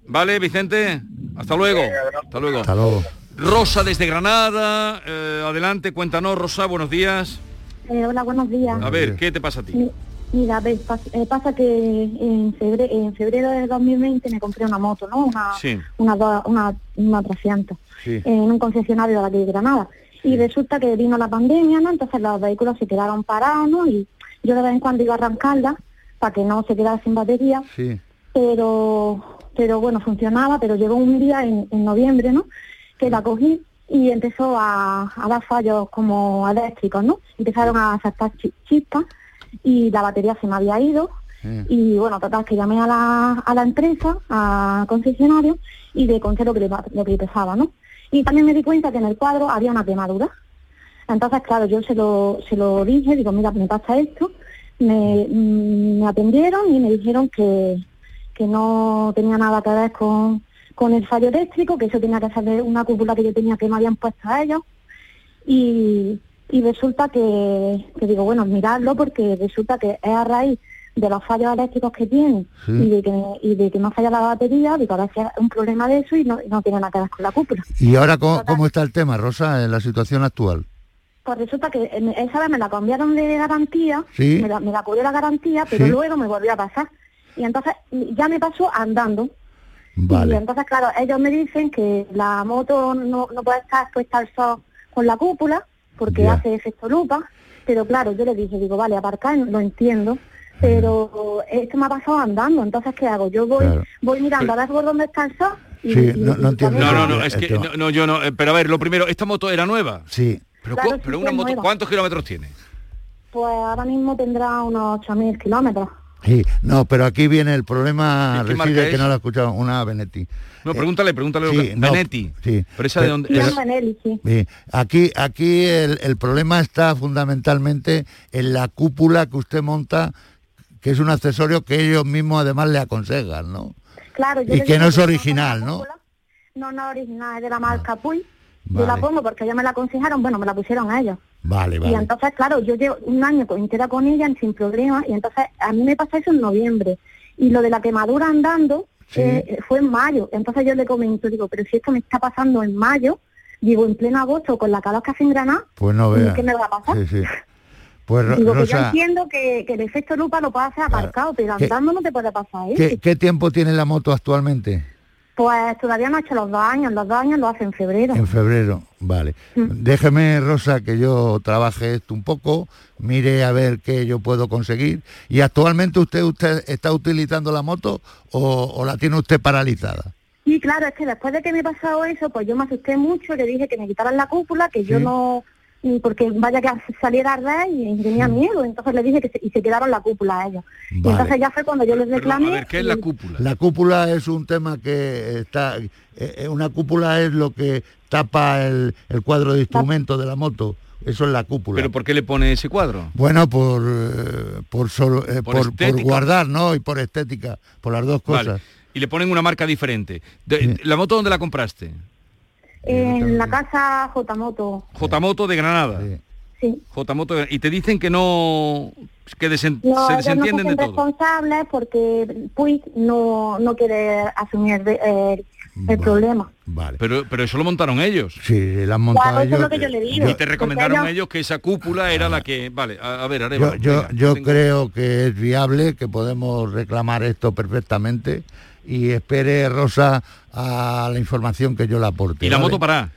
Vale, Vicente, hasta luego. Hasta luego. Hasta luego. Rosa desde Granada, eh, adelante, cuéntanos, Rosa, buenos días. Eh, hola, buenos días. A ver, ¿qué te pasa a ti? Mira, eh, pasa que en febrero, en febrero de 2020 me compré una moto, ¿no? Una, una, una, una 300 en un concesionario de aquí de Granada. Y resulta que vino la pandemia, ¿no? Entonces los vehículos se quedaron parados, ¿no? Y yo de vez en cuando iba a arrancarla para que no se quedara sin batería. Pero, pero bueno, funcionaba, pero llegó un día en, noviembre, ¿no? Que la cogí y empezó a, a, dar fallos como eléctricos, ¿no? Empezaron a saltar chispas y la batería se me había ido. Y bueno, total, que llamé a la, a la empresa, a concesionario, y le conté lo que, lo que pesaba, ¿no? Y también me di cuenta que en el cuadro había una quemadura. Entonces, claro, yo se lo, se lo dije, digo, mira, me pasa esto. Me, mm, me atendieron y me dijeron que, que no tenía nada que ver con, con el fallo eléctrico, que eso tenía que ser una cúpula que yo tenía que me habían puesto a ellos. Y, y resulta que, digo, bueno, miradlo porque resulta que es a raíz de los fallos eléctricos que tiene y, de que, y de que no falla la batería, digo, ahora es un problema de eso y no, tiene nada que ver con la cúpula. ¿Y ahora cómo, está el tema, Rosa, en la situación actual? Pues resulta que esa vez me la cambiaron de garantía, me, la, me la cubrió la garantía, pero luego me volvió a pasar. Y entonces ya me pasó andando. Vale. Y entonces, claro, ellos me dicen que la moto no, no puede estar expuesta al sol con la cúpula, porque hace efecto lupa, pero claro, yo le dije, digo, vale, aparcar, lo entiendo, pero esto me ha pasado andando, entonces ¿qué hago? Yo voy voy mirando a ver por dónde está el sí, no, entiendo. No, no, no, es que no, yo no, eh, pero a ver, lo primero, ¿esta moto era nueva? Sí. Pero, Claro, cu- sí pero que una es moto, nueva. ¿cuántos kilómetros tiene? Pues ahora mismo tendrá unos 8.000 kilómetros. Sí, no, pero aquí viene el problema, ¿Qué- qué marca reside que no lo he escuchado, una Benetti. No, pregúntale, pregúntale lo sí, que... no, Benetti. Sí. Pero esa de dónde... Es- sí. Sí, Aquí, aquí el, el problema está fundamentalmente en la cúpula que usted monta, que es un accesorio que ellos mismos además le aconsejan, ¿no? Claro, yo Y que no es que original, la ¿no? cúpula- No, no es original, es de la marca Puy. Yo la Vale. pongo porque ellos me la aconsejaron, bueno, me la pusieron a ellos. Vale, Y entonces, claro, yo llevo un año entera con ella sin problema y entonces a mí me pasa eso en noviembre. Y lo de la quemadura andando eh, fue en mayo. Entonces yo le comento, digo, pero si esto me está pasando en mayo, digo, en pleno agosto, con la calor que hace en Granada, Pues no ¿y vea. ¿qué me va a pasar? Sí, sí. Pues digo, que yo Rosa, entiendo que, que el efecto lupa lo puede hacer aparcado, pero ¿Qué- andando no te puede pasar. ¿qué, qué tiempo tiene la moto actualmente? Pues todavía no ha hecho los dos años, los dos años lo hace en febrero. En febrero, vale. Mm. Déjeme, Rosa, que yo trabaje esto un poco, mire a ver qué yo puedo conseguir. ¿Y actualmente usted, usted está utilizando la moto o, o la tiene usted paralizada? Sí, claro, es que después de que me pasó eso, pues yo me asusté mucho, le dije que me quitaran la cúpula, que yo no, porque vaya que saliera a arder y tenía miedo, entonces le dije que se, y se quedaron la cúpula a ellos. Y entonces ya fue cuando yo les reclamé. ¿qué es la cúpula? La cúpula es un tema que está... eh, eh, una cúpula es lo que tapa el, el cuadro de instrumentos de la moto. Eso es la cúpula. ¿Pero por qué le pone ese cuadro? Bueno, por por, por, solo- eh, Por por- por estética. guardar, ¿no? Y por estética, por las dos cosas. Vale. Y le ponen una marca diferente. De- ¿La moto dónde la compraste? En la casa J Moto, J-Moto de Granada. sí. J-Moto de- y te dicen que no que desen- No, se no desentienden de todo. responsables porque Puig no, no quiere asumir el, el- problema. Vale. Pero pero eso lo montaron ellos. Sí, la han montado Claro, eso es lo que yo le digo. Y te recomendaron ellos- ellos que esa cúpula era la que vale, a, a ver, Yo, Arevalo, yo, venga, yo tengo- creo que es viable, que podemos reclamar esto perfectamente y espere Rosa a la información que yo le aporte. y la ¿vale? moto para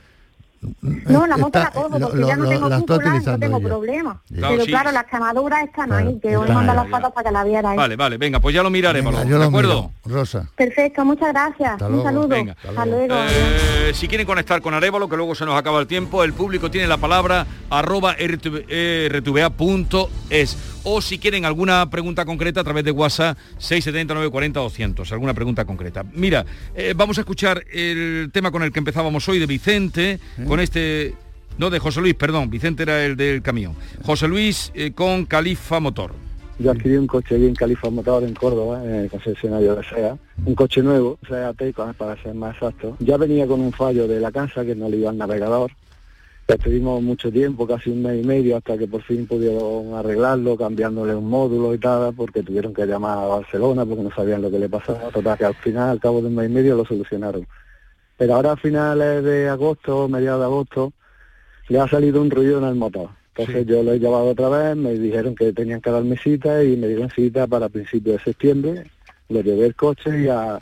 No, la moto Está- la cojo porque lo- ya no lo- tengo cúpula, no tengo ella. problema. Claro, Pero sí. claro, las quemaduras están ahí, que mando ahí, las fotos para que la vierais. Vale, vale, venga, pues ya lo miraremos. Venga, ¿De yo lo acuerdo? miro, Rosa. Perfecto, muchas gracias. Hasta Un saludo. Venga. Hasta luego. Eh, si quieren conectar con Arevalo, que luego se nos acaba el tiempo, el público tiene la palabra arroba rtv- eh, rtva.es. O si quieren alguna pregunta concreta a través de WhatsApp 670 940 200. Alguna pregunta concreta. Mira, eh, vamos a escuchar el tema con el que empezábamos hoy de Vicente, con este... No, de José Luis, perdón. Vicente era el del camión. José Luis eh, con Califa Motor. Yo adquirí un coche allí en Califa Motor en Córdoba, en el concesionario de SEA, un coche nuevo, SEA Taycan para ser más exacto. Ya venía con un fallo de la casa que no le iba al navegador. Estuvimos mucho tiempo, casi un mes y medio, hasta que por fin pudieron arreglarlo, cambiándole un módulo y tal, porque tuvieron que llamar a Barcelona porque no sabían lo que le pasaba. Total, que al final, al cabo de un mes y medio, lo solucionaron. Pero ahora a finales de agosto, mediados de agosto, le ha salido un ruido en el motor. Entonces yo lo he llevado otra vez, me dijeron que tenían que darme cita y me dieron cita para principios de septiembre. Lo llevé el coche y a,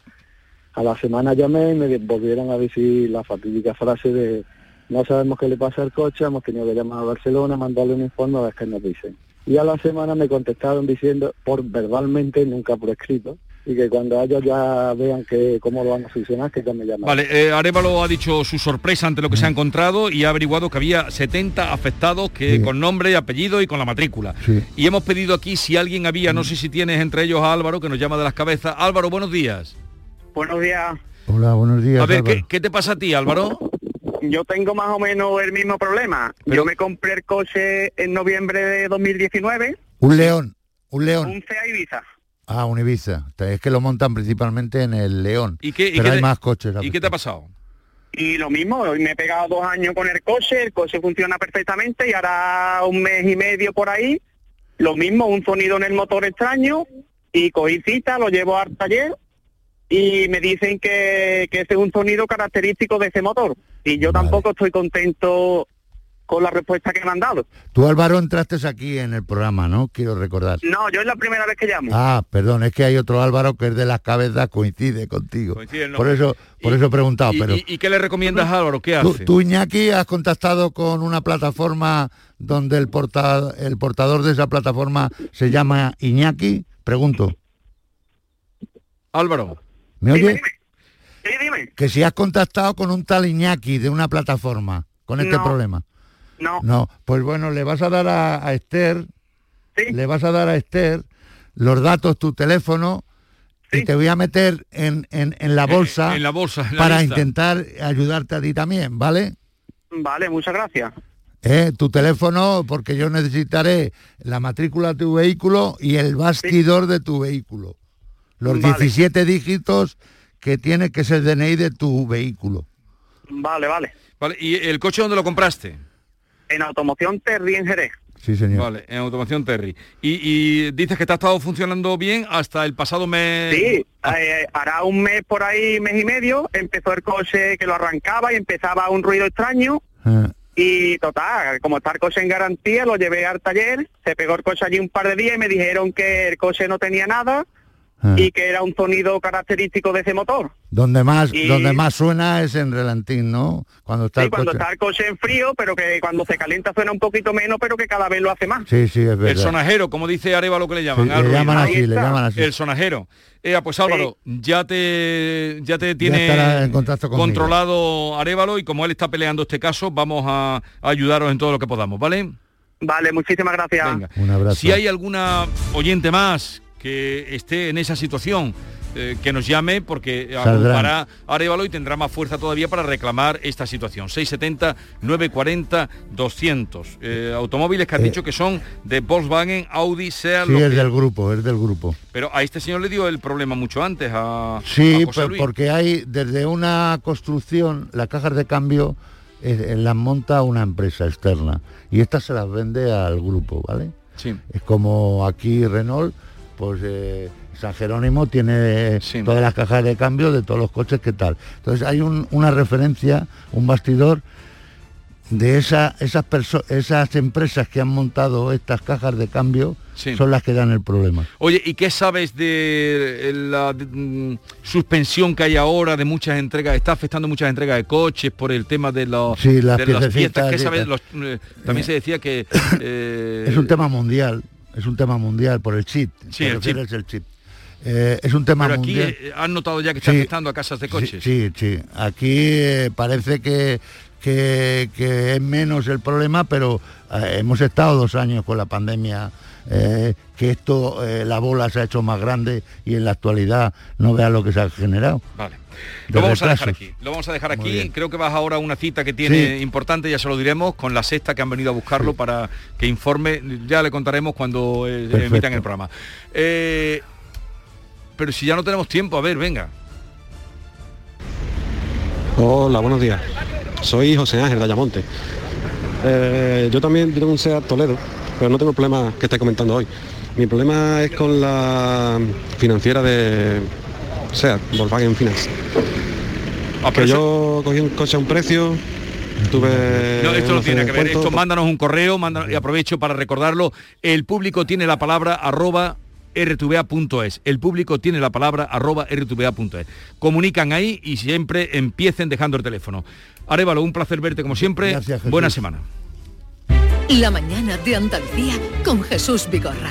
a la semana llamé y me volvieron a decir la fatídica frase de no sabemos qué le pasa al coche, hemos tenido que llamar a Barcelona, mandarle un informe a ver qué nos dicen. Y a la semana me contestaron diciendo, por verbalmente, nunca por escrito, y que cuando ellos ya vean que cómo lo van a solucionar, que ya me llaman. Vale, eh, Arevalo ha dicho su sorpresa ante lo que se ha encontrado y ha averiguado que había 70 afectados que con nombre, apellido y con la matrícula. Y hemos pedido aquí si alguien había, no sé si tienes entre ellos a Álvaro, que nos llama de las cabezas. Álvaro, buenos días. Buenos días. Hola, buenos días. A ver. ¿qué, qué te pasa a ti, Álvaro? Yo tengo más o menos el mismo problema. Yo me compré el coche en noviembre de 2019, Un león, un león. un Sea Ibiza. Ah, un Ibiza. Es que lo montan principalmente en el León. ¿Y qué, y pero qué hay te- más coches. ¿Y qué te ha pasado? Y lo mismo, me he pegado dos años con el coche, el coche funciona perfectamente y ahora un mes y medio por ahí, lo mismo, un sonido en el motor extraño y cogí cita, lo llevo al taller y me dicen que, que ese es un sonido característico de ese motor. Y yo tampoco estoy contento con la respuesta que me han dado. Tú, Álvaro, entraste aquí en el programa, ¿no? Quiero recordar. No, yo es la primera vez que llamo. Ah, perdón, es que hay otro Álvaro que es de las cabezas, coincide contigo. Coincide por eso, por eso he preguntado, ¿Y, pero y- y qué le recomiendas a Álvaro? ¿Qué tú, hace? tú, Iñaki, has contactado con una plataforma donde el, porta- el portador de esa plataforma se llama Iñaki. Pregunto, Álvaro. ¿me oye? Sí, dime. Que si has contactado con un tal Iñaki de una plataforma con este No. problema. No. No, pues bueno, le vas a dar a, a Esther, le vas a dar a Esther los datos, tu teléfono, y te voy a meter en, en- en la bolsa, en la bolsa, en la para lista. intentar ayudarte a ti también, ¿vale? Vale, muchas gracias. Eh, tu teléfono, porque yo necesitaré la matrícula de tu vehículo y el bastidor de tu vehículo. Los Vale. 17 dígitos que tiene que ser DNI de tu vehículo. Vale, vale. Vale, ¿y el coche dónde lo compraste? En automoción Terry en Jerez. Sí, señor. Vale, en automación Terry. Y, y dices que te ha estado funcionando bien hasta el pasado mes. Sí, eh, hará un mes por ahí, mes y medio, empezó el coche que lo arrancaba y empezaba un ruido extraño. Ah, Y total, como está el coche en garantía, lo llevé al taller, se pegó el coche allí un par de días y me dijeron que el coche no tenía nada ah. y que era un sonido característico de ese motor. Donde más, Y- donde más suena es en relantín, ¿no? Cuando está Sí, el cuando coche. está el coche en frío, pero que cuando se calienta suena un poquito menos, pero que cada vez lo hace más. Sí, sí, es verdad. El sonajero, como dice Areva lo que le llaman. Sí, le llaman así, le llaman así. El sonajero. Eh, pues Álvaro, ya te ya te tiene en contacto controlado Arevalo y como él está peleando este caso, vamos a, a ayudaros en todo lo que podamos, ¿vale? Vale, muchísimas gracias. Venga. Un abrazo. Si hay alguna oyente más que esté en esa situación, eh, que nos llame porque agrupará Arevalo y tendrá más fuerza todavía para reclamar esta situación. 670 940 200. Eh, automóviles que has Eh. dicho que son de Volkswagen, Audi, Seat, Sí, lo es que- del grupo, es del grupo. pero a este señor le dio el problema mucho antes a, Sí, a José Luis. porque hay desde una construcción, las cajas de cambio eh, las monta una empresa externa y estas se las vende al grupo, ¿vale? Sí. Es como aquí Renault, pues eh, San Jerónimo tiene todas las cajas de cambio de todos los coches que tal. Entonces hay un- una referencia, un bastidor de esa, esas, esas empresas que han montado estas cajas de cambio Sí. son las que dan el problema. Oye, ¿y qué sabes de la de, mm, suspensión que hay ahora de muchas entregas? ¿Está afectando muchas entregas de coches por el tema de, los, Sí, las de y sabes? Los, eh, también se decía que... eh, Es un tema mundial, es un tema mundial por el chip. Sí, el chip. el chip. Eh, es un tema Pero aquí mundial. eh, han notado ya que está Sí. afectando a casas de coches. Sí, sí. Aquí eh, parece que, que, que es menos el problema, pero eh, hemos estado dos años con la pandemia, eh, que esto, eh, la bola se ha hecho más grande y en la actualidad no vea lo que se ha generado. Vale. Lo vamos a dejar aquí. Lo vamos a dejar aquí. Creo que vas ahora a una cita que tiene Sí. importante, ya se lo diremos, con la sexta que han venido a buscarlo para que informe. Ya le contaremos cuando eh, emitan el programa. Eh, pero si ya no tenemos tiempo, a ver, venga. Hola, buenos días. Soy José Ángel de Ayamonte. Eh, yo también tengo un SEAT Toledo, pero no tengo el problema que estáis comentando hoy. Mi problema es con la financiera de SEAT, Volkswagen Finance. Ah, que yo cogí un coche a un precio, tuve... No, esto no tiene que ver. Esto mándanos un correo, mándanos- y aprovecho para recordarlo. El público tiene la palabra arroba rtva.es. El público tiene la palabra arroba rtva.es. Comunican ahí y siempre empiecen dejando el teléfono. Arevalo, un placer verte como siempre. Gracias, Jesús. Buena semana. La mañana de Andalucía con Jesús Vigorra.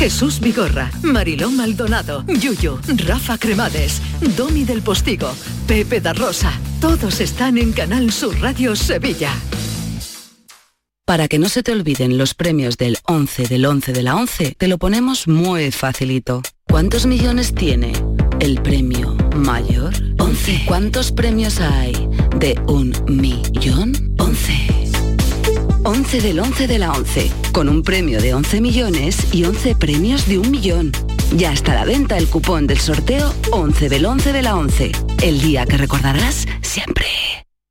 Jesús Vigorra, Mariló Maldonado, Yuyu, Rafa Cremades, Domi del Postigo, Pepe da Rosa, todos están en Canal Sur Radio Sevilla. Para que no se te olviden los premios del 11 del 11 de la 11, te lo ponemos muy facilito. ¿Cuántos millones tiene el premio mayor? 11. ¿Cuántos premios hay de un millón? 11. 11 del 11 de la 11, con un premio de 11 millones y 11 premios de un millón. Ya está a la venta el cupón del sorteo 11 del 11 de la 11, el día que recordarás siempre.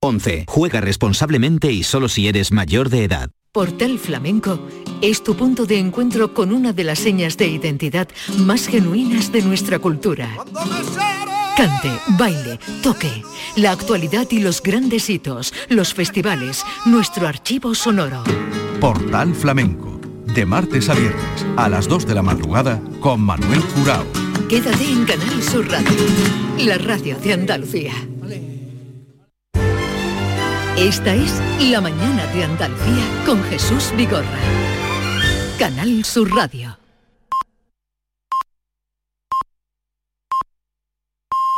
11. Juega responsablemente y solo si eres mayor de edad. Portal Flamenco es tu punto de encuentro con una de las señas de identidad más genuinas de nuestra cultura. Cante, baile, toque, la actualidad y los grandes hitos, los festivales, nuestro archivo sonoro. Portal Flamenco. De martes a viernes, a las 2 de la madrugada, con Manuel Curao. Quédate en Canal Sur Radio, la radio de Andalucía. Esta es La Mañana de Andalucía con Jesús Vigorra. Canal Sur Radio.